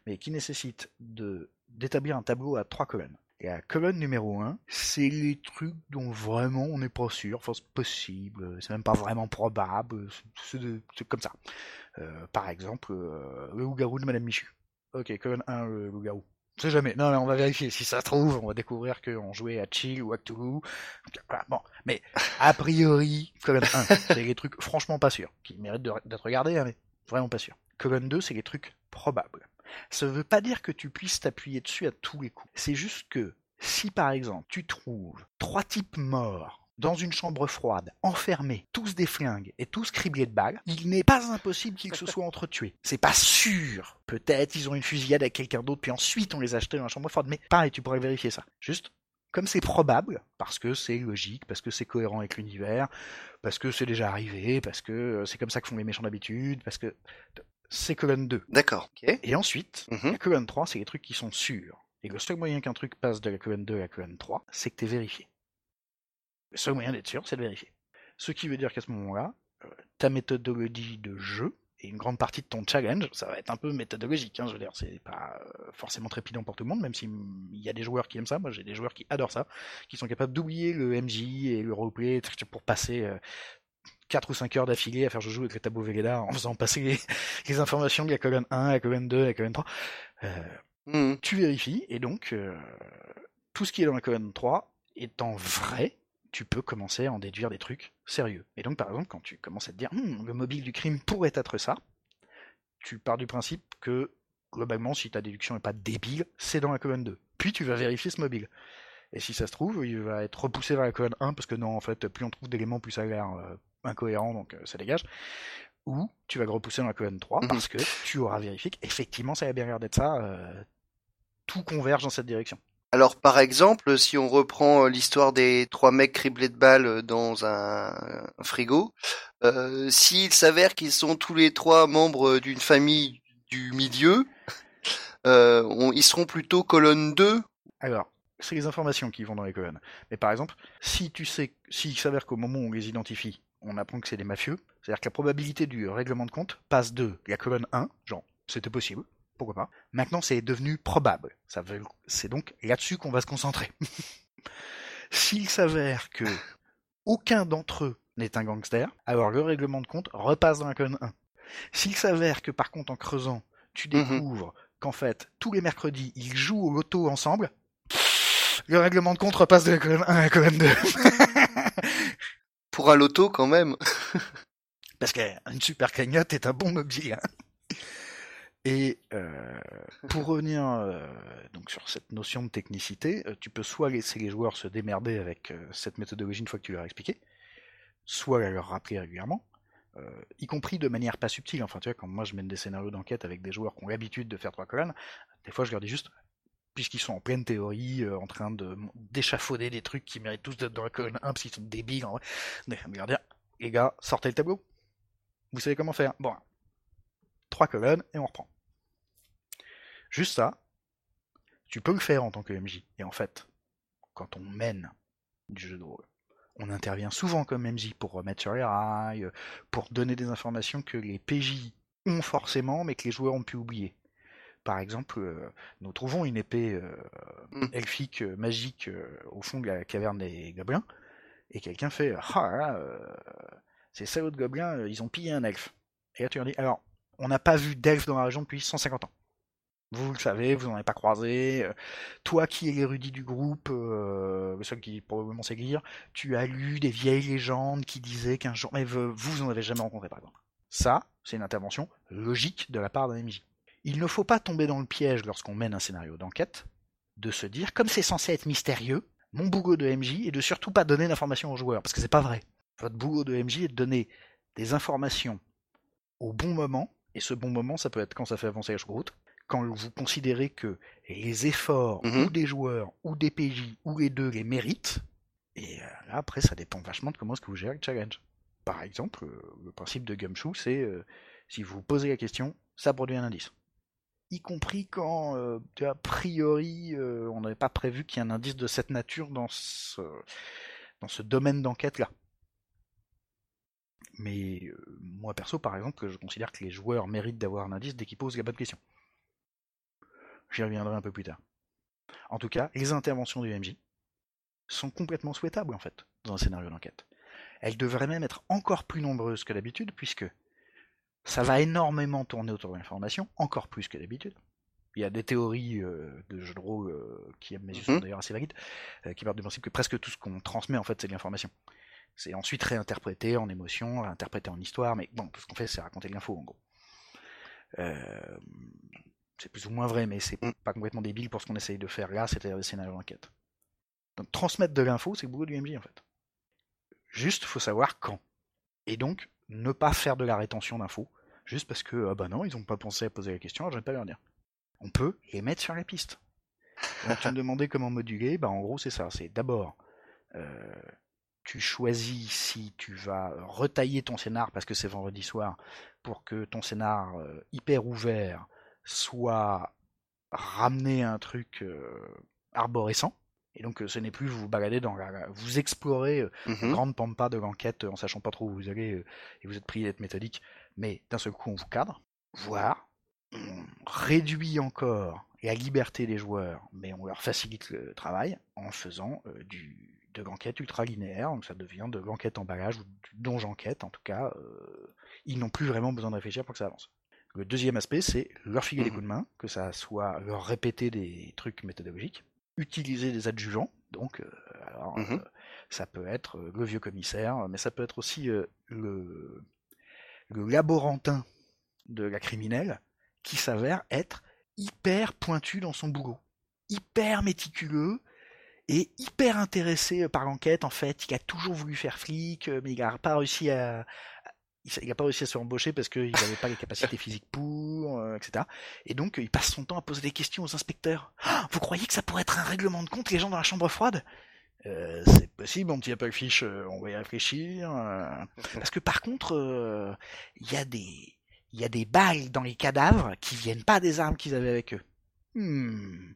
mais qui nécessite d'établir un tableau à trois colonnes. Et la colonne numéro 1, c'est les trucs dont vraiment on n'est pas sûr, enfin c'est possible, c'est même pas vraiment probable, c'est comme ça. Euh, par exemple, euh, le loup-garou de Madame Michu. Ok, colonne 1, le loup-garou. On sait jamais. Non, mais on va vérifier. Si ça se trouve, on va découvrir qu'on jouait à Chill ou à Cthulhu. Voilà, bon. Mais, a priori, colonne 1, c'est les trucs franchement pas sûrs, qui méritent d'être regardés, hein, mais vraiment pas sûrs. Colonne 2, c'est les trucs probables. Ça veut pas dire que tu puisses t'appuyer dessus à tous les coups. C'est juste que, si par exemple, tu trouves trois types morts dans une chambre froide, enfermés, tous des flingues et tous criblés de balles, il n'est pas impossible qu'ils se soient entretués. C'est pas sûr. Peut-être ils ont une fusillade avec quelqu'un d'autre, puis ensuite on les a achetés dans la chambre froide. Mais pareil, tu pourrais vérifier ça. Juste, comme c'est probable, parce que c'est logique, parce que c'est cohérent avec l'univers, parce que c'est déjà arrivé, parce que euh, c'est comme ça que font les méchants d'habitude, parce que c'est colonne 2. D'accord. Et ensuite, Mhm. la colonne 3, c'est les trucs qui sont sûrs. Et le seul moyen qu'un truc passe de la colonne 2 à la colonne 3, c'est que tu es vérifié. Le seul moyen d'être sûr, c'est de vérifier. Ce qui veut dire qu'à ce moment-là, euh, ta méthodologie de jeu et une grande partie de ton challenge, ça va être un peu méthodologique. Hein, je veux dire, c'est pas euh, forcément trépidant pour tout le monde, même s'il y a des joueurs qui aiment ça. Moi, j'ai des joueurs qui adorent ça, qui sont capables d'oublier le MJ et le roleplay pour passer euh, 4 ou 5 heures d'affilée à faire joujou avec le tableau Vegeta en faisant passer les, les informations de la colonne 1 à la colonne 2 à la colonne 3. Euh, Mhm. tu vérifies, et donc euh, tout ce qui est dans la colonne 3 étant vrai, tu peux commencer à en déduire des trucs sérieux. Et donc par exemple, quand tu commences à te dire Hum, le mobile du crime pourrait être ça, tu pars du principe que globalement, si ta déduction n'est pas débile, c'est dans la colonne 2. Puis tu vas vérifier ce mobile. Et si ça se trouve, il va être repoussé vers la colonne 1 parce que non, en fait, plus on trouve d'éléments, plus ça a l'air euh, incohérent, donc euh, ça dégage. Ou tu vas le repousser dans la colonne 3 Mhm. parce que tu auras vérifié qu'effectivement ça a bien l'air d'être ça. euh, tout converge dans cette direction. Alors, par exemple, si on reprend euh, l'histoire des trois mecs criblés de balles euh, dans un, frigo, euh, s'il s'avère qu'ils sont tous les trois membres d'une famille du milieu, ils seront plutôt colonne 2 Alors, c'est les informations qui vont dans les colonnes. Mais par exemple, si tu sais, s'il s'avère qu'au moment où on les identifie, on apprend que c'est des mafieux, c'est-à-dire que la probabilité du règlement de compte passe de la colonne 1, genre, c'était possible, pourquoi pas. Maintenant, c'est devenu probable. C'est donc là-dessus qu'on va se concentrer. S'il s'avère que aucun d'entre eux n'est un gangster, alors le règlement de compte repasse dans la colonne 1. S'il s'avère que par contre en creusant, tu Mhm. découvres qu'en fait, tous les mercredis, ils jouent au loto ensemble, le règlement de compte repasse de la colonne 1 à la colonne 2. pour un loto quand même. Parce qu'une super cagnotte est un bon mobile. hein. Et euh, pour revenir euh, donc sur cette notion de technicité, euh, tu peux soit laisser les joueurs se démerder avec cette méthodologie une fois que tu leur as expliqué, soit la leur rappeler régulièrement, euh, y compris de manière pas subtile. Enfin, tu vois, quand moi je mène des scénarios d'enquête avec des joueurs qui ont l'habitude de faire trois colonnes, des fois je leur dis juste, puisqu'ils sont en pleine théorie, euh, en train de d'échafauder des trucs qui méritent tous d'être dans la colonne 1 parce qu'ils sont débiles en vrai, de leur dire, les gars, sortez le tableau. Vous savez comment faire Bon, trois colonnes et on reprend. Juste ça, tu peux le faire en tant que MJ. Et en fait, quand on mène du jeu de rôle, on intervient souvent comme MJ pour remettre sur les rails, pour donner des informations que les PJ ont forcément, mais que les joueurs ont pu oublier. Par exemple, euh, nous trouvons une épée euh, Mm. elfique euh, magique au fond de la caverne des gobelins, et quelqu'un fait Ah ces salauds de gobelins, ils ont pillé un elfe. Et là tu leur dis Alors, on n'a pas vu d'elfe dans la région depuis 150 ans. Vous le savez, vous n'en avez pas croisé. Euh, Toi qui es l'érudit du groupe, euh, seul qui probablement sait lire, tu as lu des vieilles légendes qui disaient qu'un jour. Mais vous, vous en avez jamais rencontré par exemple. Ça, c'est une intervention logique de la part d'un MJ. Il ne faut pas tomber dans le piège lorsqu'on mène un scénario d'enquête de se dire, comme c'est censé être mystérieux, mon boulot de MJ est de surtout pas donner d'informations aux joueurs, parce que c'est pas vrai. Votre boulot de MJ est de donner des informations au bon moment, et ce bon moment, ça peut être quand ça fait avancer la choucroute, quand vous considérez que les efforts Mhm. ou des joueurs, ou des PJ, ou les deux les méritent, et euh, là, après, ça dépend vachement de comment est-ce que vous gérez le challenge. Par exemple, euh, le principe de Gumshoe, c'est euh, si vous posez la question, ça produit un indice. Y compris quand, euh, a priori, euh, on n'avait pas prévu qu'il y ait un indice de cette nature dans ce, dans ce domaine d'enquête-là. Mais moi perso, par exemple, je considère que les joueurs méritent d'avoir un indice dès qu'ils posent la bonne question. J'y reviendrai un peu plus tard. En tout cas, les interventions du MJ sont complètement souhaitables en fait dans un scénario d'enquête. Elles devraient même être encore plus nombreuses que d'habitude puisque ça va énormément tourner autour de l'information, encore plus que d'habitude. Il y a des théories euh, de jeux de rôle euh, qui, à mes yeux, sont Mhm. d'ailleurs assez valides, euh, qui partent du principe que presque tout ce qu'on transmet en fait c'est de l'information. C'est ensuite réinterprété en émotion, réinterprété en histoire, mais bon, tout ce qu'on fait c'est raconter de l'info en gros. C'est plus ou moins vrai, mais c'est Mm. pas complètement débile pour ce qu'on essaye de faire là, c'est-à-dire des scénarios d'enquête. Donc transmettre de l'info, c'est le boulot du MJ en fait. Juste, faut savoir quand. Et donc, ne pas faire de la rétention d'infos, juste parce que, ah bah non, ils ont pas pensé à poser la question, alors je vais pas leur dire. On peut les mettre sur les pistes. Donc tu me demandais comment moduler, bah en gros c'est ça, c'est d'abord, euh, tu choisis si tu vas retailler ton scénar parce que c'est vendredi soir, pour que ton scénar euh, hyper ouvert soit ramené à un truc arborescent. Et donc ce n'est plus vous vous baladez dans la, vous explorez Mhm. une grande pampa de l'enquête en sachant pas trop où vous allez et vous êtes prié d'être méthodique, mais d'un seul coup on vous cadre, voire on réduit encore la liberté des joueurs, mais on leur facilite le travail en faisant euh, du, de l'enquête ultra linéaire, donc ça devient de l'enquête emballage ou du donjon enquête, en tout cas, euh, ils n'ont plus vraiment besoin de réfléchir pour que ça avance. Le deuxième aspect, c'est leur filer des Mhm. coups de main, que ça soit leur répéter des trucs méthodologiques, utiliser des adjuvants, donc euh, alors, Mhm. euh, ça peut être euh, le vieux commissaire, mais ça peut être aussi euh, le, le laborantin de la criminelle qui s'avère être hyper pointu dans son boulot, hyper méticuleux et hyper intéressé par l'enquête en fait. Il a toujours voulu faire flic, mais il n'a pas réussi à il n'a pas réussi à se faire embaucher parce qu'il n'avait pas les capacités physiques pour, euh, etc. Et donc il passe son temps à poser des questions aux inspecteurs. Ah, vous croyez que ça pourrait être un règlement de compte les gens dans la chambre froide? Euh, C'est possible, mon petit Apple Fish, euh, on va y réfléchir. Parce que par contre, il y a des il y a des balles dans les cadavres qui viennent pas des armes qu'ils avaient avec eux. Hmm.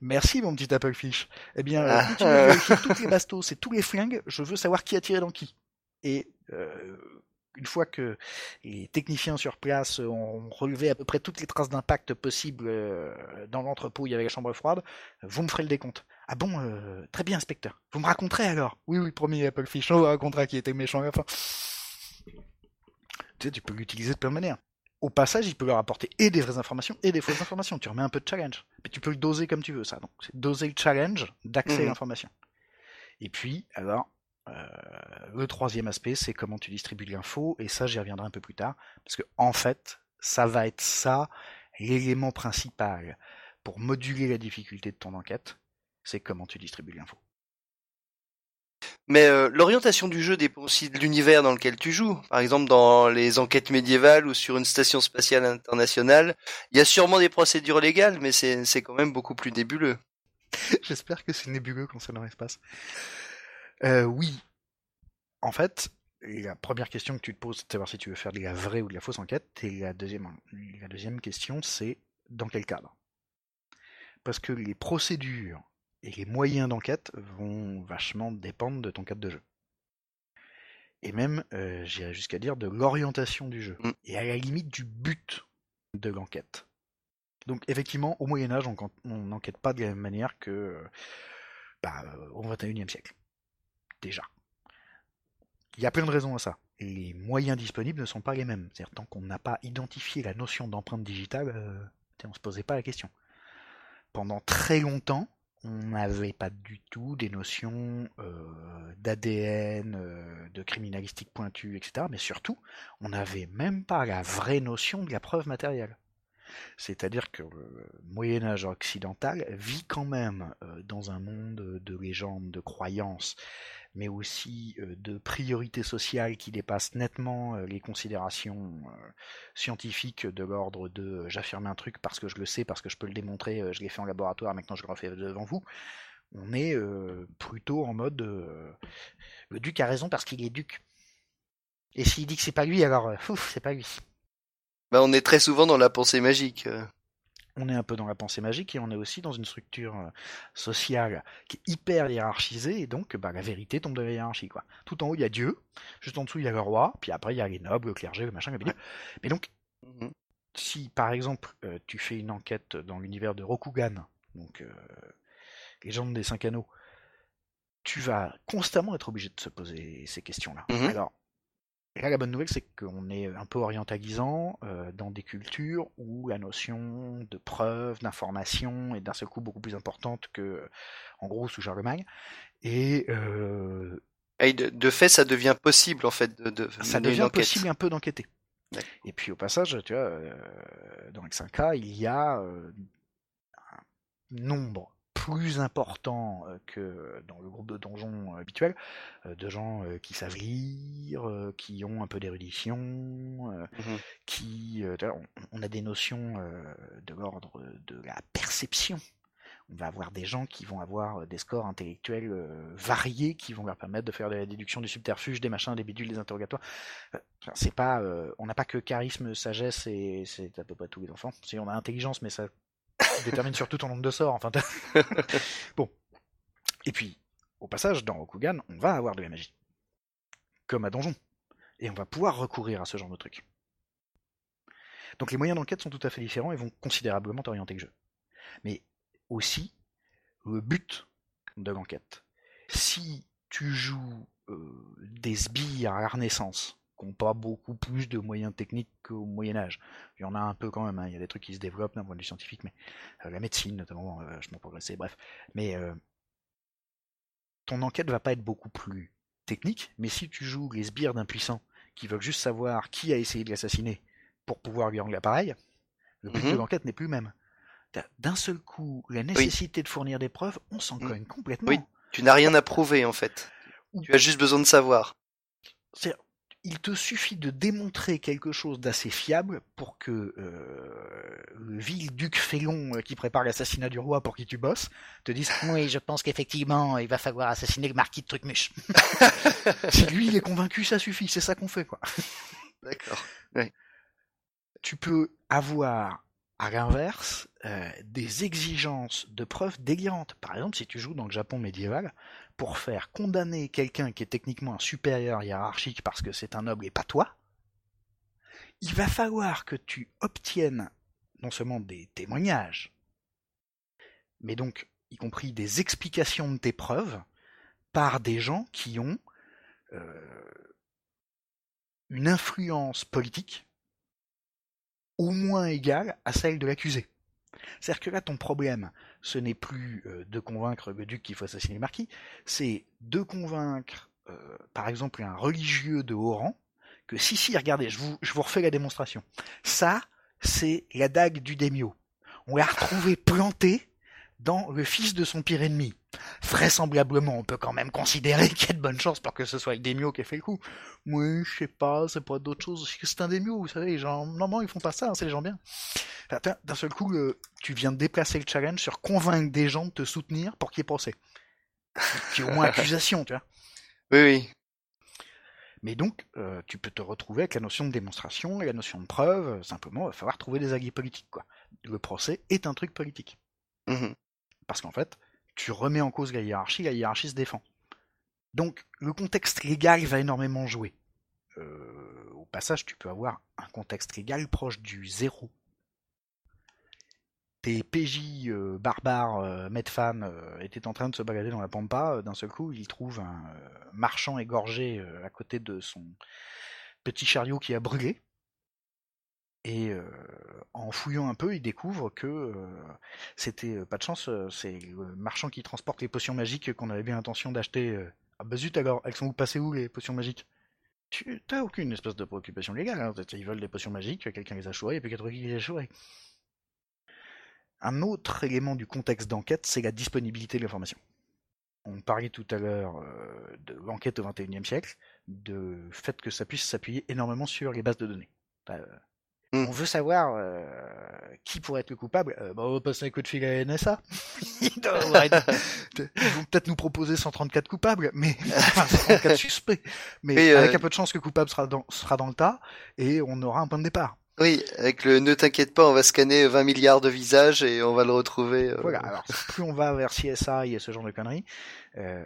Merci mon petit Applefish. Eh bien, Ah. toutes les bastos et tous les flingues. Je veux savoir qui a tiré dans qui. Et euh, une fois que les techniciens sur place ont relevé à peu près toutes les traces d'impact possibles euh, dans l'entrepôt où il y avait la chambre froide, vous me ferez le décompte. Ah bon, euh, très bien, inspecteur. Vous me raconterez alors Oui, oui, promis, Applefish. On vous racontera qui était méchant à la fin. Tu sais, tu peux l'utiliser de plein de manières. Au passage, il peut leur apporter et des vraies informations et des fausses informations. Tu remets un peu de challenge. Mais tu peux le doser comme tu veux, ça. Donc, c'est doser le challenge d'accès à Mhm. l'information. Et puis, alors, le troisième aspect, c'est comment tu distribues l'info. Et ça, j'y reviendrai un peu plus tard. Parce que, en fait, ça va être ça, l'élément principal pour moduler la difficulté de ton enquête. C'est comment tu distribues l'info. Mais euh, l'orientation du jeu dépend aussi de l'univers dans lequel tu joues. Par exemple, dans les enquêtes médiévales ou sur une station spatiale internationale, il y a sûrement des procédures légales, mais c'est c'est quand même beaucoup plus nébuleux. J'espère que c'est nébuleux quand c'est dans l'espace. Euh, oui. En fait, la première question que tu te poses, c'est de savoir si tu veux faire de la vraie ou de la fausse enquête. Et la deuxième, la deuxième question, c'est dans quel cadre? Parce que les procédures et les moyens d'enquête vont vachement dépendre de ton cadre de jeu. Et même, euh, j'irais jusqu'à dire, de l'orientation du jeu. Mm. Et à la limite du but de l'enquête. Donc effectivement, au Moyen Âge, on n'enquête pas de la même manière que euh, bah, au XXIe siècle. Il y a plein de raisons à ça. Les moyens disponibles ne sont pas les mêmes. C'est-à-dire tant qu'on n'a pas identifié la notion d'empreinte digitale, euh, on se posait pas la question. Pendant très longtemps, on n'avait pas du tout des notions euh, d'ADN, euh, de criminalistique pointue, etc. Mais surtout, on n'avait même pas la vraie notion de la preuve matérielle. C'est-à-dire que le Moyen Âge occidental vit quand même dans un monde de légendes, de croyances, mais aussi euh, de priorités sociales qui dépassent nettement euh, les considérations euh, scientifiques de l'ordre de j'affirme un truc parce que je le sais, parce que je peux le démontrer, je l'ai fait en laboratoire, maintenant je le refais devant vous. On est plutôt en mode le duc a raison parce qu'il est duc. Et s'il dit que c'est pas lui, alors ouf, c'est pas lui. Bah, on est très souvent dans la pensée magique. On est un peu dans la pensée magique et on est aussi dans une structure euh, sociale qui est hyper hiérarchisée et donc bah, la vérité tombe de la hiérarchie quoi. Tout en haut il y a Dieu, juste en dessous il y a le roi, puis après il y a les nobles, le clergé, le machin, le. Mais donc Mhm. si par exemple euh, tu fais une enquête dans l'univers de Rokugan, donc euh, légende des cinq anneaux, tu vas constamment être obligé de se poser ces questions-là. Mhm. Alors là, la bonne nouvelle, c'est qu'on est un peu orientalisant euh, dans des cultures où la notion de preuve, d'information est d'un seul coup beaucoup plus importante que, en gros, sous Charlemagne. Et euh, Et de, de fait, ça devient possible en fait de, de ça une devient possible un peu d'enquêter. Et puis au passage, tu vois, euh, dans les 5K, il y a euh, un nombre plus important euh, que dans le groupe de donjons euh, habituel euh, de gens qui savent lire, qui ont un peu d'érudition, Mhm. qui, on, a des notions de l'ordre de la perception. On va avoir des gens qui vont avoir des scores intellectuels variés, qui vont leur permettre de faire de la déduction du subterfuge, des machins, des bidules, des interrogatoires. C'est pas, euh, on n'a pas que charisme, sagesse et c'est à peu près tous les enfants. Si on a intelligence, mais ça détermine surtout ton nombre de sorts. Enfin, bon. Et puis, au passage, dans Rokugan, on va avoir de la magie, comme à Donjon, et on va pouvoir recourir à ce genre de trucs. Donc les moyens d'enquête sont tout à fait différents et vont considérablement orienter le jeu. Mais aussi le but de l'enquête. Si tu joues euh, des sbires à la Renaissance, qui n'ont pas beaucoup plus de moyens techniques qu'au Moyen Âge, il y en a un peu quand même, hein, il y a des trucs qui se développent d'un point de vue scientifique, mais euh, la médecine notamment, euh, vachement progressé, bref. Mais euh, ton enquête va pas être beaucoup plus technique, mais si tu joues les sbires d'un puissant qui veulent juste savoir qui a essayé de l'assassiner pour pouvoir lui rendre l'appareil, le but de l'enquête n'est plus le même. D'un seul coup, la nécessité de fournir des preuves, on s'en Mm. cogne complètement. Oui. Tu n'as rien à prouver en fait. Tu as juste besoin de savoir. Il te suffit de démontrer quelque chose d'assez fiable pour que euh, le vil duc Félon euh, qui prépare l'assassinat du roi pour qui tu bosses te dise oui je pense qu'effectivement il va falloir assassiner le marquis de Trucmuche. si lui il est convaincu ça suffit c'est ça qu'on fait quoi. D'accord. Tu peux avoir à l'inverse, euh, des exigences de preuves délirantes. Par exemple, si tu joues dans le Japon médiéval, pour faire condamner quelqu'un qui est techniquement un supérieur hiérarchique parce que c'est un noble et pas toi, il va falloir que tu obtiennes non seulement des témoignages, mais donc y compris des explications de tes preuves par des gens qui ont euh, une influence politique au moins égale à celle de l'accusé. C'est-à-dire que là, ton problème, ce n'est plus euh, de convaincre le duc qu'il faut assassiner le marquis, c'est de convaincre, euh, par exemple, un religieux de haut rang que si, si, regardez, je vous, je vous refais la démonstration. Ça, c'est la dague du démio. On l'a retrouvé planté dans le fils de son pire ennemi. Vraisemblablement, on peut quand même considérer qu'il y a de bonnes chances pour que ce soit le Demio qui ait fait le coup. Oui, je sais pas, c'est pas d'autre chose. C'est un Demio, vous savez, les gens, normalement ils font pas ça, hein, c'est les gens bien. D'un seul coup, tu viens de déplacer le challenge sur convaincre des gens de te soutenir pour qu'il y ait procès. Qui au moins accusation, tu vois. Oui, oui. Mais donc, euh, tu peux te retrouver avec la notion de démonstration et la notion de preuve. Simplement, il va falloir trouver des alliés politiques, quoi. Le procès est un truc politique. Mhm. Parce qu'en fait, tu remets en cause la hiérarchie, la hiérarchie se défend. Donc, le contexte légal va énormément jouer. Euh, au passage, tu peux avoir un contexte légal proche du zéro. Tes PJ euh, barbares, euh, euh, étaient en train de se balader dans la pampa. D'un seul coup, ils trouvent un marchand égorgé à côté de son petit chariot qui a brûlé. Et euh, en fouillant un peu, il découvre que euh, c'était pas de chance, c'est le marchand qui transporte les potions magiques qu'on avait bien l'intention d'acheter. Ah bah zut alors, elles sont où passées où les potions magiques? Tu t'as aucune espèce de préoccupation légale, hein. ils veulent des potions magiques, quelqu'un les a chourées et puis quelqu'un les a chourées. Un autre élément du contexte d'enquête, c'est la disponibilité de l'information. On parlait tout à l'heure euh, de l'enquête au XXIe siècle, de fait que ça puisse s'appuyer énormément sur les bases de données. Euh, Mm. On veut savoir euh, qui pourrait être le coupable. Euh, bah, on va passer un coup de fil à la NSA. Ils vont peut-être nous proposer 134 coupables, mais enfin 134 suspects. Mais Mais, euh, avec un peu de chance que le coupable sera dans, sera dans le tas et on aura un point de départ. Oui, avec le ne t'inquiète pas, on va scanner 20 milliards de visages et on va le retrouver. euh, Voilà. Alors plus on va vers CSI et ce genre de conneries, euh,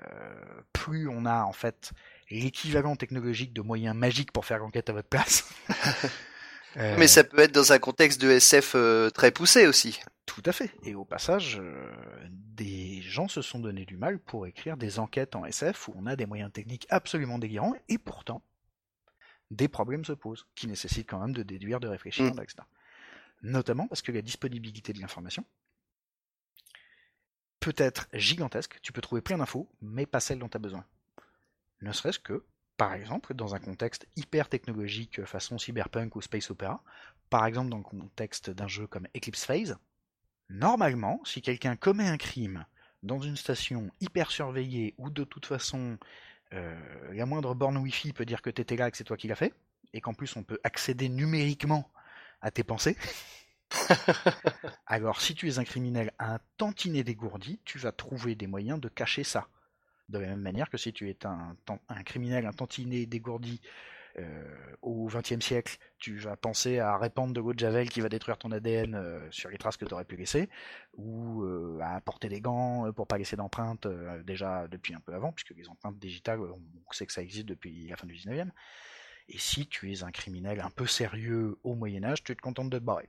plus on a en fait l'équivalent technologique de moyens magiques pour faire l'enquête à votre place. Euh, Mais ça peut être dans un contexte de SF euh, très poussé aussi. Tout à fait. Et au passage, euh, des gens se sont donné du mal pour écrire des enquêtes en SF où on a des moyens techniques absolument délirants et pourtant des problèmes se posent qui nécessitent quand même de déduire, de réfléchir, Mm. etc. Notamment parce que la disponibilité de l'information peut être gigantesque. Tu peux trouver plein d'infos, mais pas celles dont tu as besoin. Ne serait-ce que, par exemple, dans un contexte hyper technologique euh, façon cyberpunk ou space opera, par exemple dans le contexte d'un jeu comme Eclipse Phase, normalement, si quelqu'un commet un crime dans une station hyper surveillée où de toute façon euh, la moindre borne Wi-Fi peut dire que t'étais là et que c'est toi qui l'as fait, et qu'en plus on peut accéder numériquement à tes pensées, alors si tu es un criminel un tantinet dégourdi, tu vas trouver des moyens de cacher ça. De la même manière que si tu es un, criminel un tantinet dégourdi euh, au XXe siècle, tu vas penser à répandre de l'eau de Javel qui va détruire ton ADN euh, sur les traces que tu aurais pu laisser, ou euh, à porter des gants pour pas laisser d'empreintes déjà depuis un peu avant, puisque les empreintes digitales, on sait que ça existe depuis la fin du 19e. Et si tu es un criminel un peu sérieux au Moyen Âge, tu te contentes de te barrer.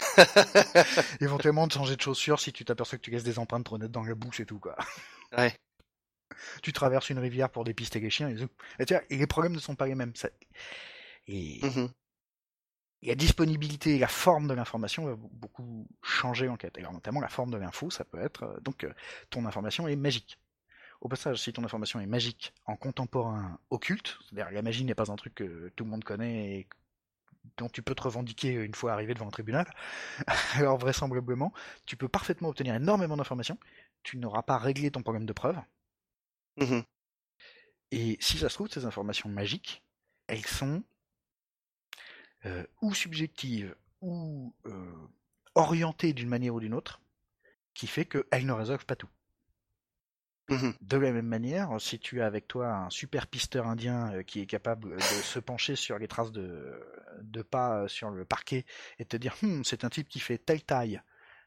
Éventuellement de changer de chaussures si tu t'aperçois que tu laisses des empreintes trop nettes dans la bouche et tout quoi. Ouais. Tu traverses une rivière pour dépister les chiens et, et, tu vois, et les problèmes ne sont pas les mêmes. Ça- Et Mhm. la disponibilité et la forme de l'information va beaucoup changer l'enquête. Alors notamment la forme de l'info, ça peut être euh, donc euh, ton information est magique. Au passage, si ton information est magique en contemporain occulte, c'est-à-dire la magie n'est pas un truc que tout le monde connaît et dont tu peux te revendiquer une fois arrivé devant un tribunal, alors vraisemblablement, tu peux parfaitement obtenir énormément d'informations, tu n'auras pas réglé ton problème de preuve, Mhm. et si ça se trouve, ces informations magiques, elles sont euh, ou subjectives ou euh, orientées d'une manière ou d'une autre, qui fait qu'elles ne résolvent pas tout. Mhm. De la même manière, si tu as avec toi un super pisteur indien qui est capable de se pencher sur les traces de, de pas sur le parquet et de te dire Hum, c'est un type qui fait telle taille,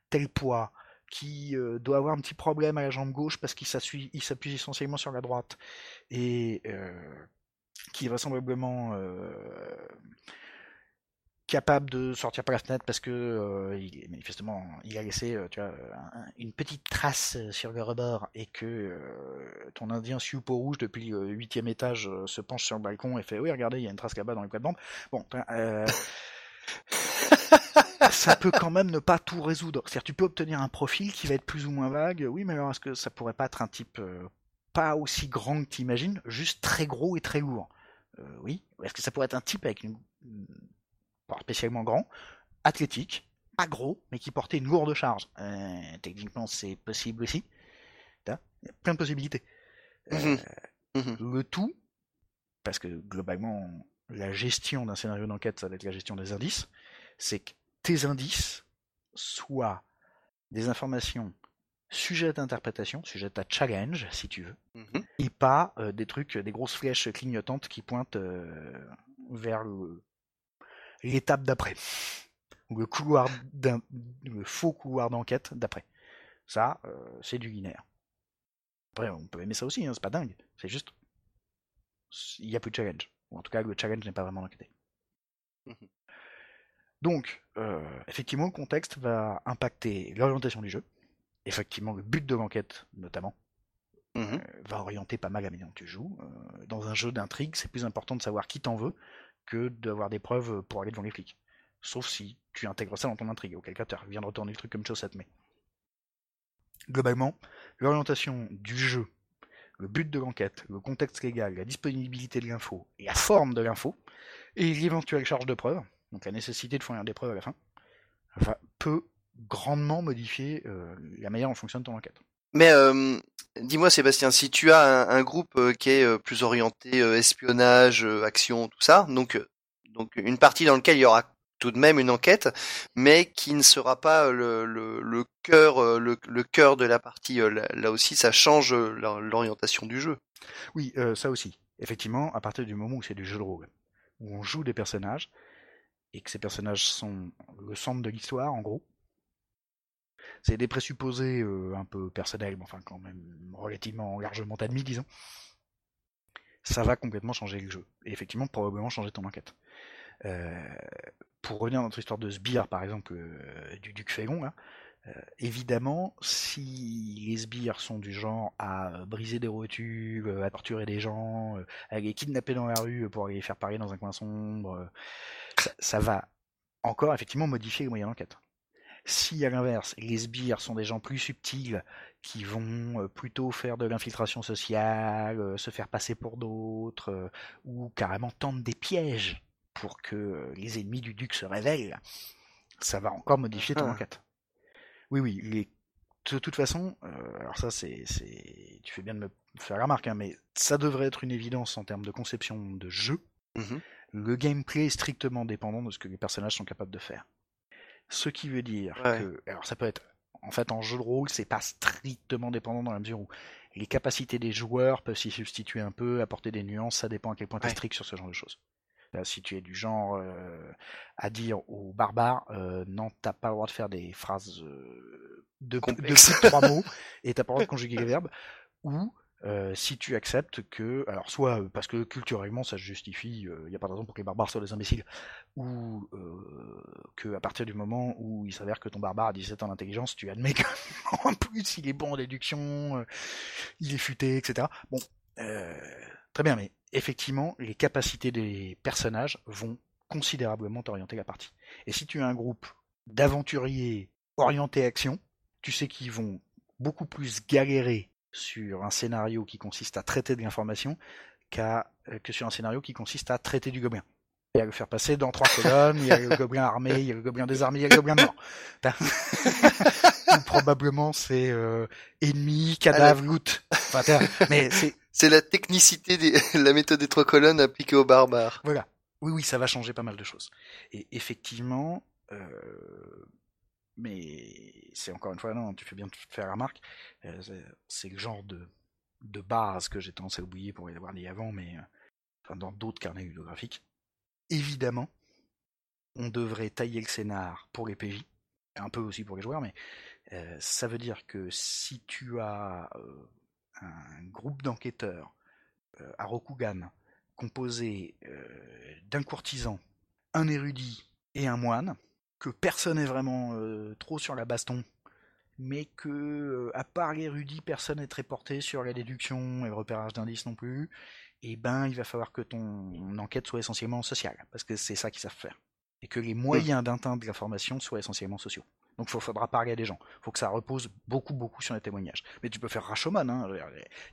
tel poids, qui euh, doit avoir un petit problème à la jambe gauche parce qu'il s'appuie essentiellement sur la droite. Et euh, qui est vraisemblablement euh, capable de sortir par la fenêtre parce que il, manifestement il a laissé une petite trace sur le rebord et que ton indien Sioupo rouge depuis le huitième étage se penche sur le balcon et fait oui regardez il y a une trace là-bas dans les plates-bandes bon euh, ça peut quand même ne pas tout résoudre c'est-à-dire tu peux obtenir un profil qui va être plus ou moins vague oui mais alors est-ce que ça pourrait pas être un type euh, pas aussi grand que tu imagines juste très gros et très lourd? Euh, oui est-ce que ça pourrait être un type avec une pas spécialement grand, athlétique, pas gros, mais qui portait une lourde charge? Euh, techniquement, c'est possible aussi. Il y a plein de possibilités. Euh, Mhm. Le tout, parce que globalement, la gestion d'un scénario d'enquête, ça va être la gestion des indices, c'est que tes indices soient des informations sujettes à interprétation, sujettes à challenge, si tu veux, Mhm. et pas euh, des trucs, des grosses flèches clignotantes qui pointent euh, vers le- l'étape d'après, ou le couloir d'un, le faux couloir d'enquête d'après. Ça, euh, c'est du linéaire. Après, on peut aimer ça aussi, hein, c'est pas dingue. C'est juste, il y a plus de challenge, ou en tout cas, le challenge n'est pas vraiment enquêté. Mhm. Donc, euh, effectivement, le contexte va impacter l'orientation du jeu. Effectivement, le but de l'enquête, notamment, Mhm. euh, va orienter pas mal la manière dont tu joues. Euh, dans un jeu d'intrigue, c'est plus important de savoir qui t'en veut que d'avoir des preuves pour aller devant les flics. Sauf si tu intègres ça dans ton intrigue, auquel cas tu viens de retourner le truc comme chaussette, mais. Globalement, l'orientation du jeu, le but de l'enquête, le contexte légal, la disponibilité de l'info, et la forme de l'info, et l'éventuelle charge de preuve, donc la nécessité de fournir des preuves à la fin, va, peut grandement modifier euh, la manière dont fonctionne ton enquête. Mais euh, dis-moi Sébastien, si tu as un, groupe euh, qui est plus orienté espionnage, action, tout ça, donc donc une partie dans laquelle il y aura tout de même une enquête, mais qui ne sera pas le, le, cœur euh, le, cœur de la partie. euh, Là, aussi, ça change euh, l'or- l'orientation du jeu. Oui, euh, ça aussi. Effectivement, à partir du moment où c'est du jeu de rôle, où on joue des personnages, et que ces personnages sont le centre de l'histoire, en gros, c'est des présupposés euh, un peu personnels, mais enfin quand même relativement largement admis, disons, ça va complètement changer le jeu. Et effectivement, probablement changer ton enquête. Euh, pour revenir à notre histoire de sbire, par exemple, euh, du Duc Fégon, là, euh, évidemment, si les sbires sont du genre à euh, briser des rotules, à torturer des gens, à les kidnapper dans la rue pour aller les faire parier dans un coin sombre, ça, ça va encore effectivement modifier les moyens d'enquête. Si à l'inverse, les sbires sont des gens plus subtils qui vont plutôt faire de l'infiltration sociale, se faire passer pour d'autres, ou carrément tendre des pièges pour que euh, les ennemis du duc se révèlent, ça va encore modifier ton Ah. enquête. Oui, oui, de toute façon, euh, alors ça c'est, c'est, tu fais bien de me faire la remarque, hein, mais ça devrait être une évidence en termes de conception de jeu. Mhm. Le gameplay est strictement dépendant de ce que les personnages sont capables de faire. Ce qui veut dire Ouais. que, alors ça peut être, en fait, en jeu de rôle, c'est pas strictement dépendant dans la mesure où les capacités des joueurs peuvent s'y substituer un peu, apporter des nuances, ça dépend à quel point tu es Ouais. strict sur ce genre de choses. Là, si tu es du genre euh, à dire aux barbares, euh, non, t'as pas le droit de faire des phrases euh, de, de trois mots et t'as pas le droit de conjuguer les verbes, ou euh, si tu acceptes que, alors soit euh, parce que culturellement ça se justifie, il n'y a pas de raison pour que les barbares soient des imbéciles, ou euh, que à partir du moment où il s'avère que ton barbare a 17 ans d'intelligence, tu admets que en plus il est bon en déduction, euh, il est futé, etc. Bon, euh, très bien, mais effectivement les capacités des personnages vont considérablement orienter la partie. Et si tu as un groupe d'aventuriers orientés action, tu sais qu'ils vont beaucoup plus galérer sur un scénario qui consiste à traiter de l'information qu'à, euh, que sur un scénario qui consiste à traiter du gobelin. Et à le faire passer dans trois colonnes, il y a le gobelin armé, il y a le gobelin désarmé, il y a le gobelin mort. T'as- Ou probablement c'est euh, ennemi, cadavre, loot. Enfin, mais c'est C'est la technicité, des, la méthode des trois colonnes appliquée aux barbares. Voilà. Oui, oui, ça va changer pas mal de choses. Et effectivement, euh, mais c'est encore une fois, non, tu fais bien de faire la remarque, euh, c'est- le genre de de base que j'ai tendance à oublier pour les avoir dit avant, mais enfin, dans d'autres carnets ludographiques. Évidemment, on devrait tailler le scénar pour les PJ, un peu aussi pour les joueurs, mais ça veut dire que si tu as un groupe d'enquêteurs à Rokugan composé d'un courtisan, un érudit et un moine, que personne n'est vraiment trop sur la baston, mais que, à part l'érudit, personne n'est très porté sur la déduction et le repérage d'indices non plus, et ben il va falloir que ton enquête soit essentiellement sociale, parce que c'est ça qu'ils savent faire. Et que les moyens d'atteindre l'information soient essentiellement sociaux. Donc il faudra parler à des gens. Il faut que ça repose beaucoup, beaucoup sur les témoignages. Mais tu peux faire Rashomon. Hein.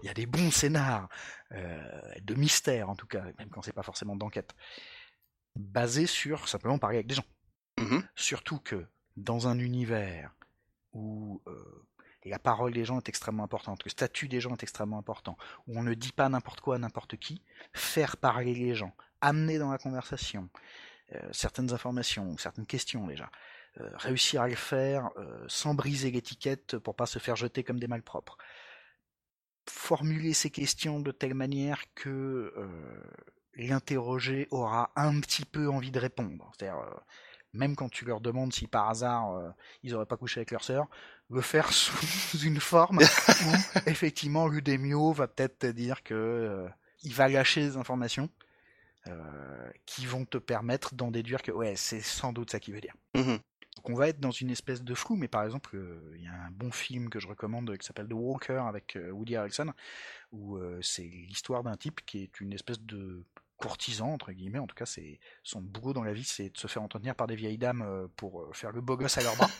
Il y a des bons scénars euh, de mystère, en tout cas, même quand c'est pas forcément d'enquête, basés sur simplement parler avec des gens. Mm-hmm. Surtout que dans un univers où euh, la parole des gens est extrêmement importante, le statut des gens est extrêmement important, où on ne dit pas n'importe quoi à n'importe qui, faire parler les gens, amener dans la conversation euh, certaines informations, certaines questions déjà, réussir à le faire euh, sans briser l'étiquette pour pas se faire jeter comme des malpropres. Formuler ces questions de telle manière que euh, l'interrogé aura un petit peu envie de répondre. C'est-à-dire, même quand tu leur demandes si par hasard ils auraient pas couché avec leur sœur, le faire sous une forme où effectivement l'udemio va peut-être te dire que il va lâcher des informations qui vont te permettre d'en déduire que ouais c'est sans doute ça qu'il veut dire. Mmh donc on va être dans une espèce de flou, mais par exemple, euh, il y a un bon film que je recommande qui s'appelle The Walker avec euh, Woody Harrelson, où euh, c'est l'histoire d'un type qui est une espèce de courtisan, entre guillemets, en tout cas c'est son boulot dans la vie, c'est de se faire entretenir par des vieilles dames pour faire le beau gosse à leurs bras,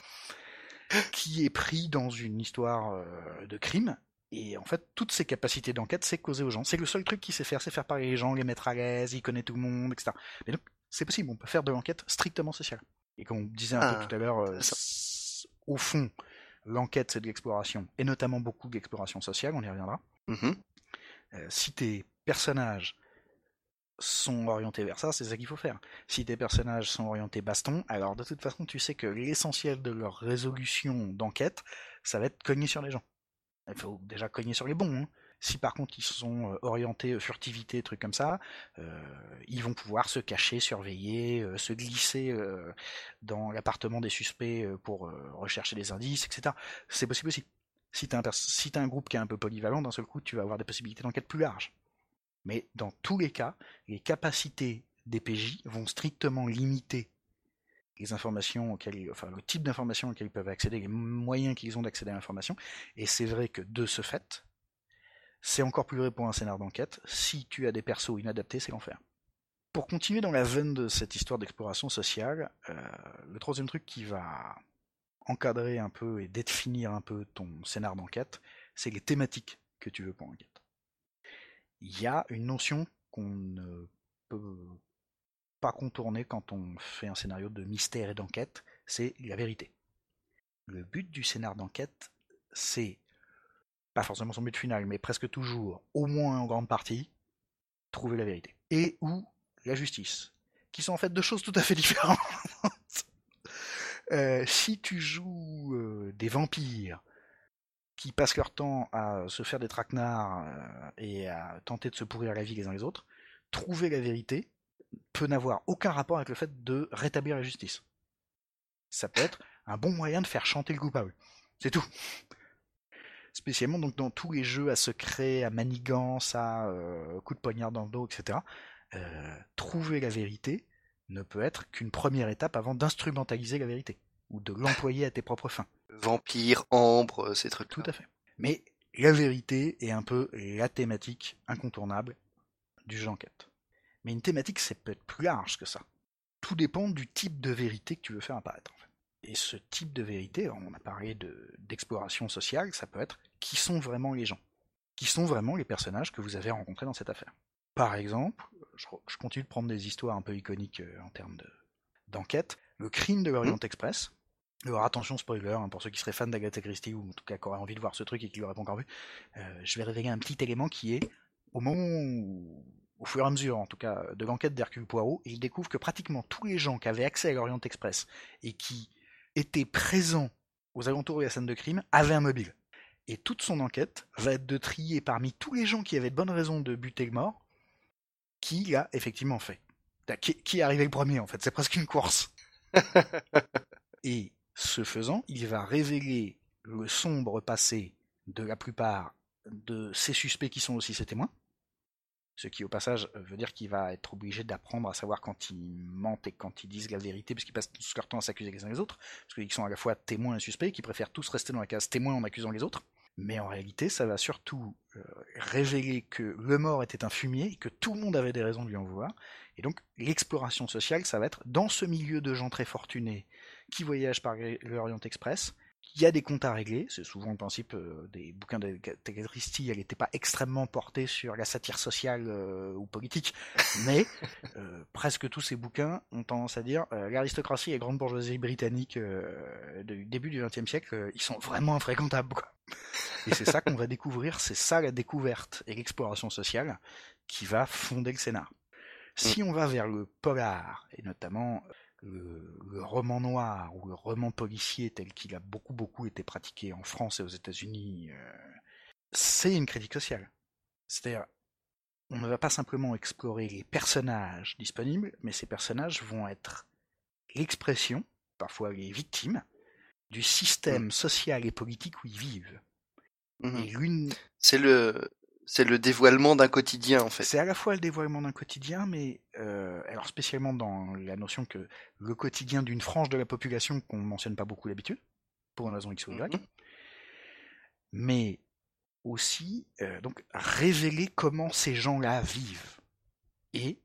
qui est pris dans une histoire de crime, et en fait, toutes ses capacités d'enquête, c'est causer aux gens. C'est le seul truc qu'il sait faire, c'est faire parler les gens, les mettre à l'aise, il connaît tout le monde, etc. Mais donc, c'est possible, on peut faire de l'enquête strictement sociale. Et comme on disait un peu ah, tout à l'heure, euh, au fond, l'enquête c'est de l'exploration, et notamment beaucoup d'exploration sociale, on y reviendra. Mm-hmm. Euh, si tes personnages sont orientés vers ça, c'est ça qu'il faut faire. Si tes personnages sont orientés baston, alors de toute façon tu sais que l'essentiel de leur résolution d'enquête, ça va être cogner sur les gens. Il faut déjà cogner sur les bons. Hein. Si par contre ils sont euh, orientés euh, furtivité, trucs comme ça, euh, ils vont pouvoir se cacher, surveiller, se glisser dans l'appartement des suspects pour rechercher des indices, etc. C'est possible aussi. Si tu as, un groupe qui est un peu polyvalent, d'un seul coup, tu vas avoir des possibilités d'enquête plus larges. Mais dans tous les cas, les capacités des PJ vont strictement limiter les informations auxquelles, enfin le type d'informations auxquelles ils peuvent accéder, les moyens qu'ils ont d'accéder à l'information. Et c'est vrai que de ce fait, c'est encore plus vrai pour un scénar d'enquête. Si tu as des persos inadaptés, c'est l'enfer. Pour continuer dans la veine de cette histoire d'exploration sociale, euh, le troisième truc qui va encadrer un peu et définir un peu ton scénar d'enquête, c'est les thématiques que tu veux pour l'enquête. Il y a une notion qu'on ne peut pas contourner quand on fait un scénario de mystère et d'enquête, c'est la vérité. Le but du scénar d'enquête, c'est pas forcément son but final, mais presque toujours, au moins en grande partie, trouver la vérité. Et ou la justice, qui sont en fait deux choses tout à fait différentes. Euh, si tu joues euh, des vampires qui passent leur temps à se faire des traquenards euh, et à tenter de se pourrir la vie les uns les autres, trouver la vérité peut n'avoir aucun rapport avec le fait de rétablir la justice. Ça peut être un bon moyen de faire chanter le coupable. C'est tout spécialement donc dans tous les jeux à secret, à manigance, à euh, coup de poignard dans le dos, etc. Euh, trouver la vérité ne peut être qu'une première étape avant d'instrumentaliser la vérité ou de l'employer à tes propres fins. Vampire, ambre, ces trucs. Tout à fait. Mais la vérité est un peu la thématique incontournable du jeu d'enquête. Mais une thématique, c'est peut être plus large que ça. Tout dépend du type de vérité que tu veux faire apparaître. Et ce type de vérité, on a parlé d'exploration sociale, ça peut être qui sont vraiment les gens, qui sont vraiment les personnages que vous avez rencontrés dans cette affaire? Par exemple, je, continue de prendre des histoires un peu iconiques euh, en termes d'enquête. le crime de l'Orient mmh. Express. Alors attention spoiler, hein, pour ceux qui seraient fans d'Agatha Christie ou en tout cas qui auraient envie de voir ce truc et qui l'auraient pas encore vu, euh, je vais révéler un petit élément qui est au moment où, au fur et à mesure en tout cas de l'enquête d'Hercule Poirot, il découvre que pratiquement tous les gens qui avaient accès à l'Orient Express et qui était présent aux alentours de la scène de crime avait un mobile. Et toute son enquête va être de trier parmi tous les gens qui avaient de bonnes raisons de buter le mort, qui l'a effectivement fait. Qui, qui est arrivé le premier en fait, c'est presque une course. Et ce faisant, il va révéler le sombre passé de la plupart de ces suspects qui sont aussi ses témoins. Ce qui, au passage, veut dire qu'il va être obligé d'apprendre à savoir quand ils mentent et quand ils disent la vérité, parce qu'ils passent tout leur temps à s'accuser les uns les autres, parce qu'ils sont à la fois témoins et suspects, qui préfèrent tous rester dans la case témoin en accusant les autres. Mais en réalité, ça va surtout euh, révéler que le mort était un fumier et que tout le monde avait des raisons de lui en vouloir. Et donc, l'exploration sociale, ça va être dans ce milieu de gens très fortunés qui voyagent par l'Orient Express, il y a des comptes à régler, c'est souvent le principe euh, des bouquins de Christie, elle n'était pas extrêmement portée sur la satire sociale euh, ou politique, mais euh, presque tous ces bouquins ont tendance à dire l'aristocratie et la grande bourgeoisie britannique du début du XXe siècle, ils sont vraiment infréquentables. Quoi. Et c'est ça qu'on va découvrir, c'est ça la découverte et l'exploration sociale qui va fonder le scénar. Si on va vers le polar, et notamment le, roman noir ou le roman policier tel qu'il a beaucoup beaucoup été pratiqué en France et aux États-Unis, euh, c'est une critique sociale. C'est-à-dire, on ne va pas simplement explorer les personnages disponibles, mais ces personnages vont être l'expression, parfois les victimes, du système mmh. social et politique où ils vivent. Mmh c'est le c'est le dévoilement d'un quotidien en fait. C'est à la fois le dévoilement d'un quotidien, mais euh, alors spécialement dans la notion que le quotidien d'une frange de la population qu'on mentionne pas beaucoup d'habitude, pour une raison X ou Y, mhm. mais aussi euh, donc révéler comment ces gens-là vivent. Et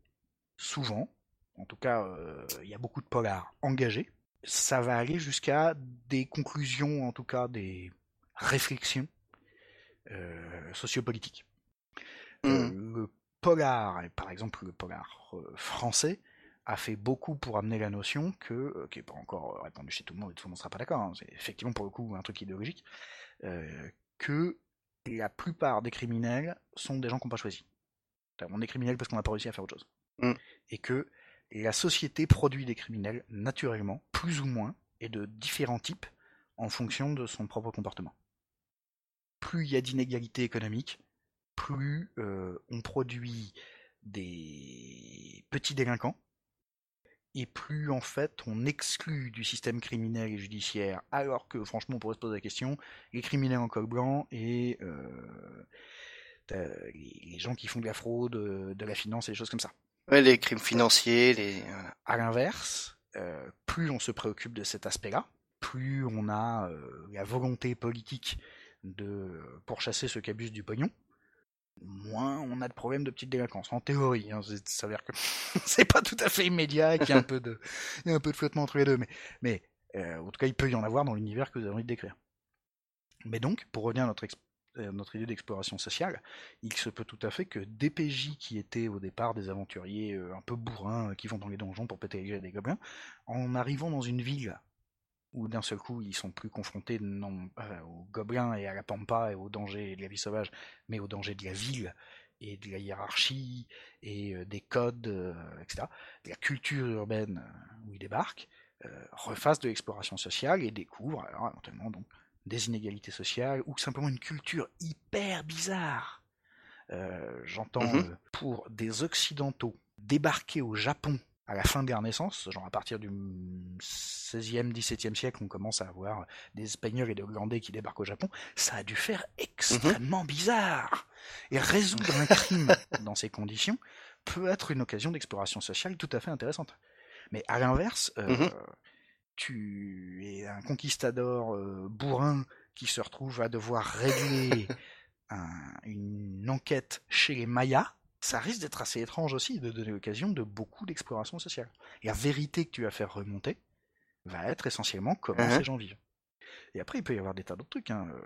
souvent, en tout cas, euh, il y a beaucoup de polars engagés, ça va aller jusqu'à des conclusions, en tout cas des réflexions sociopolitiques. Euh, mmh. le polar, par exemple le polar euh, français, a fait beaucoup pour amener la notion que, euh, qui n'est pas encore répandue chez tout le monde et tout le monde ne sera pas d'accord, hein, c'est effectivement pour le coup un truc idéologique, que la plupart des criminels sont des gens qu'on n'a pas choisi. On est criminel parce qu'on n'a pas réussi à faire autre chose. Mmh. Et que la société produit des criminels naturellement, plus ou moins, et de différents types, en fonction de son propre comportement. Plus il y a d'inégalités économiques, plus euh, on produit des petits délinquants, et plus en fait on exclut du système criminel et judiciaire, alors que franchement on pourrait se poser la question, les criminels en col blanc et euh, les, gens qui font de la fraude, de la finance et des choses comme ça. Ouais, les crimes financiers, les. À l'inverse, euh, plus on se préoccupe de cet aspect-là, plus on a la volonté politique de pourchasser ceux qui abusent du pognon, moins on a de problèmes de petite délinquance. En théorie, hein, ça s'avère que c'est pas tout à fait immédiat et qu'il y a un peu de, flottement entre les deux, mais, euh, en tout cas, il peut y en avoir dans l'univers que vous avez envie de décrire. Mais donc, pour revenir à notre, euh, idée d'exploration sociale, il se peut tout à fait que des PJ qui étaient au départ des aventuriers euh, un peu bourrins qui vont dans les donjons pour péter les des gobelins, en arrivant dans une ville où d'un seul coup ils sont plus confrontés non euh, aux gobelins et à la pampa et aux dangers de la vie sauvage, mais aux dangers de la ville et de la hiérarchie et euh, des codes, euh, etc., de la culture urbaine où ils débarquent, refassent de l'exploration sociale et découvrent alors, éventuellement donc des inégalités sociales ou simplement une culture hyper bizarre. J'entends mm-hmm. pour des occidentaux débarquer au Japon à la fin de la Renaissance, genre à partir du 16e, 17e siècle, on commence à avoir des Espagnols et des Hollandais qui débarquent au Japon, ça a dû faire extrêmement mhm. bizarre. Et résoudre un crime dans ces conditions peut être une occasion d'exploration sociale tout à fait intéressante. Mais à l'inverse, euh, mhm. tu es un conquistador euh, bourrin qui se retrouve à devoir régler une enquête chez les Mayas, ça risque d'être assez étrange aussi de donner l'occasion de beaucoup d'exploration sociale. Et la vérité que tu vas faire remonter va être essentiellement comment uh-huh. ces gens vivent. Et après, il peut y avoir des tas d'autres trucs. Hein. Euh,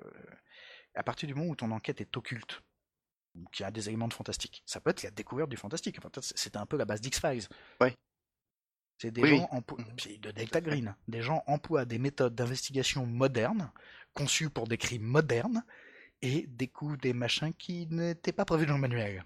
à partir du moment où ton enquête est occulte, ou qu'il y a des éléments de fantastique, ça peut être la découverte du fantastique. C'était un peu la base d'X-Files. Ouais. C'est des gens mm-hmm. de Delta Green. Des gens emploient des méthodes d'investigation modernes, conçues pour des crimes modernes, et découvrent des machins qui n'étaient pas prévus dans le manuel.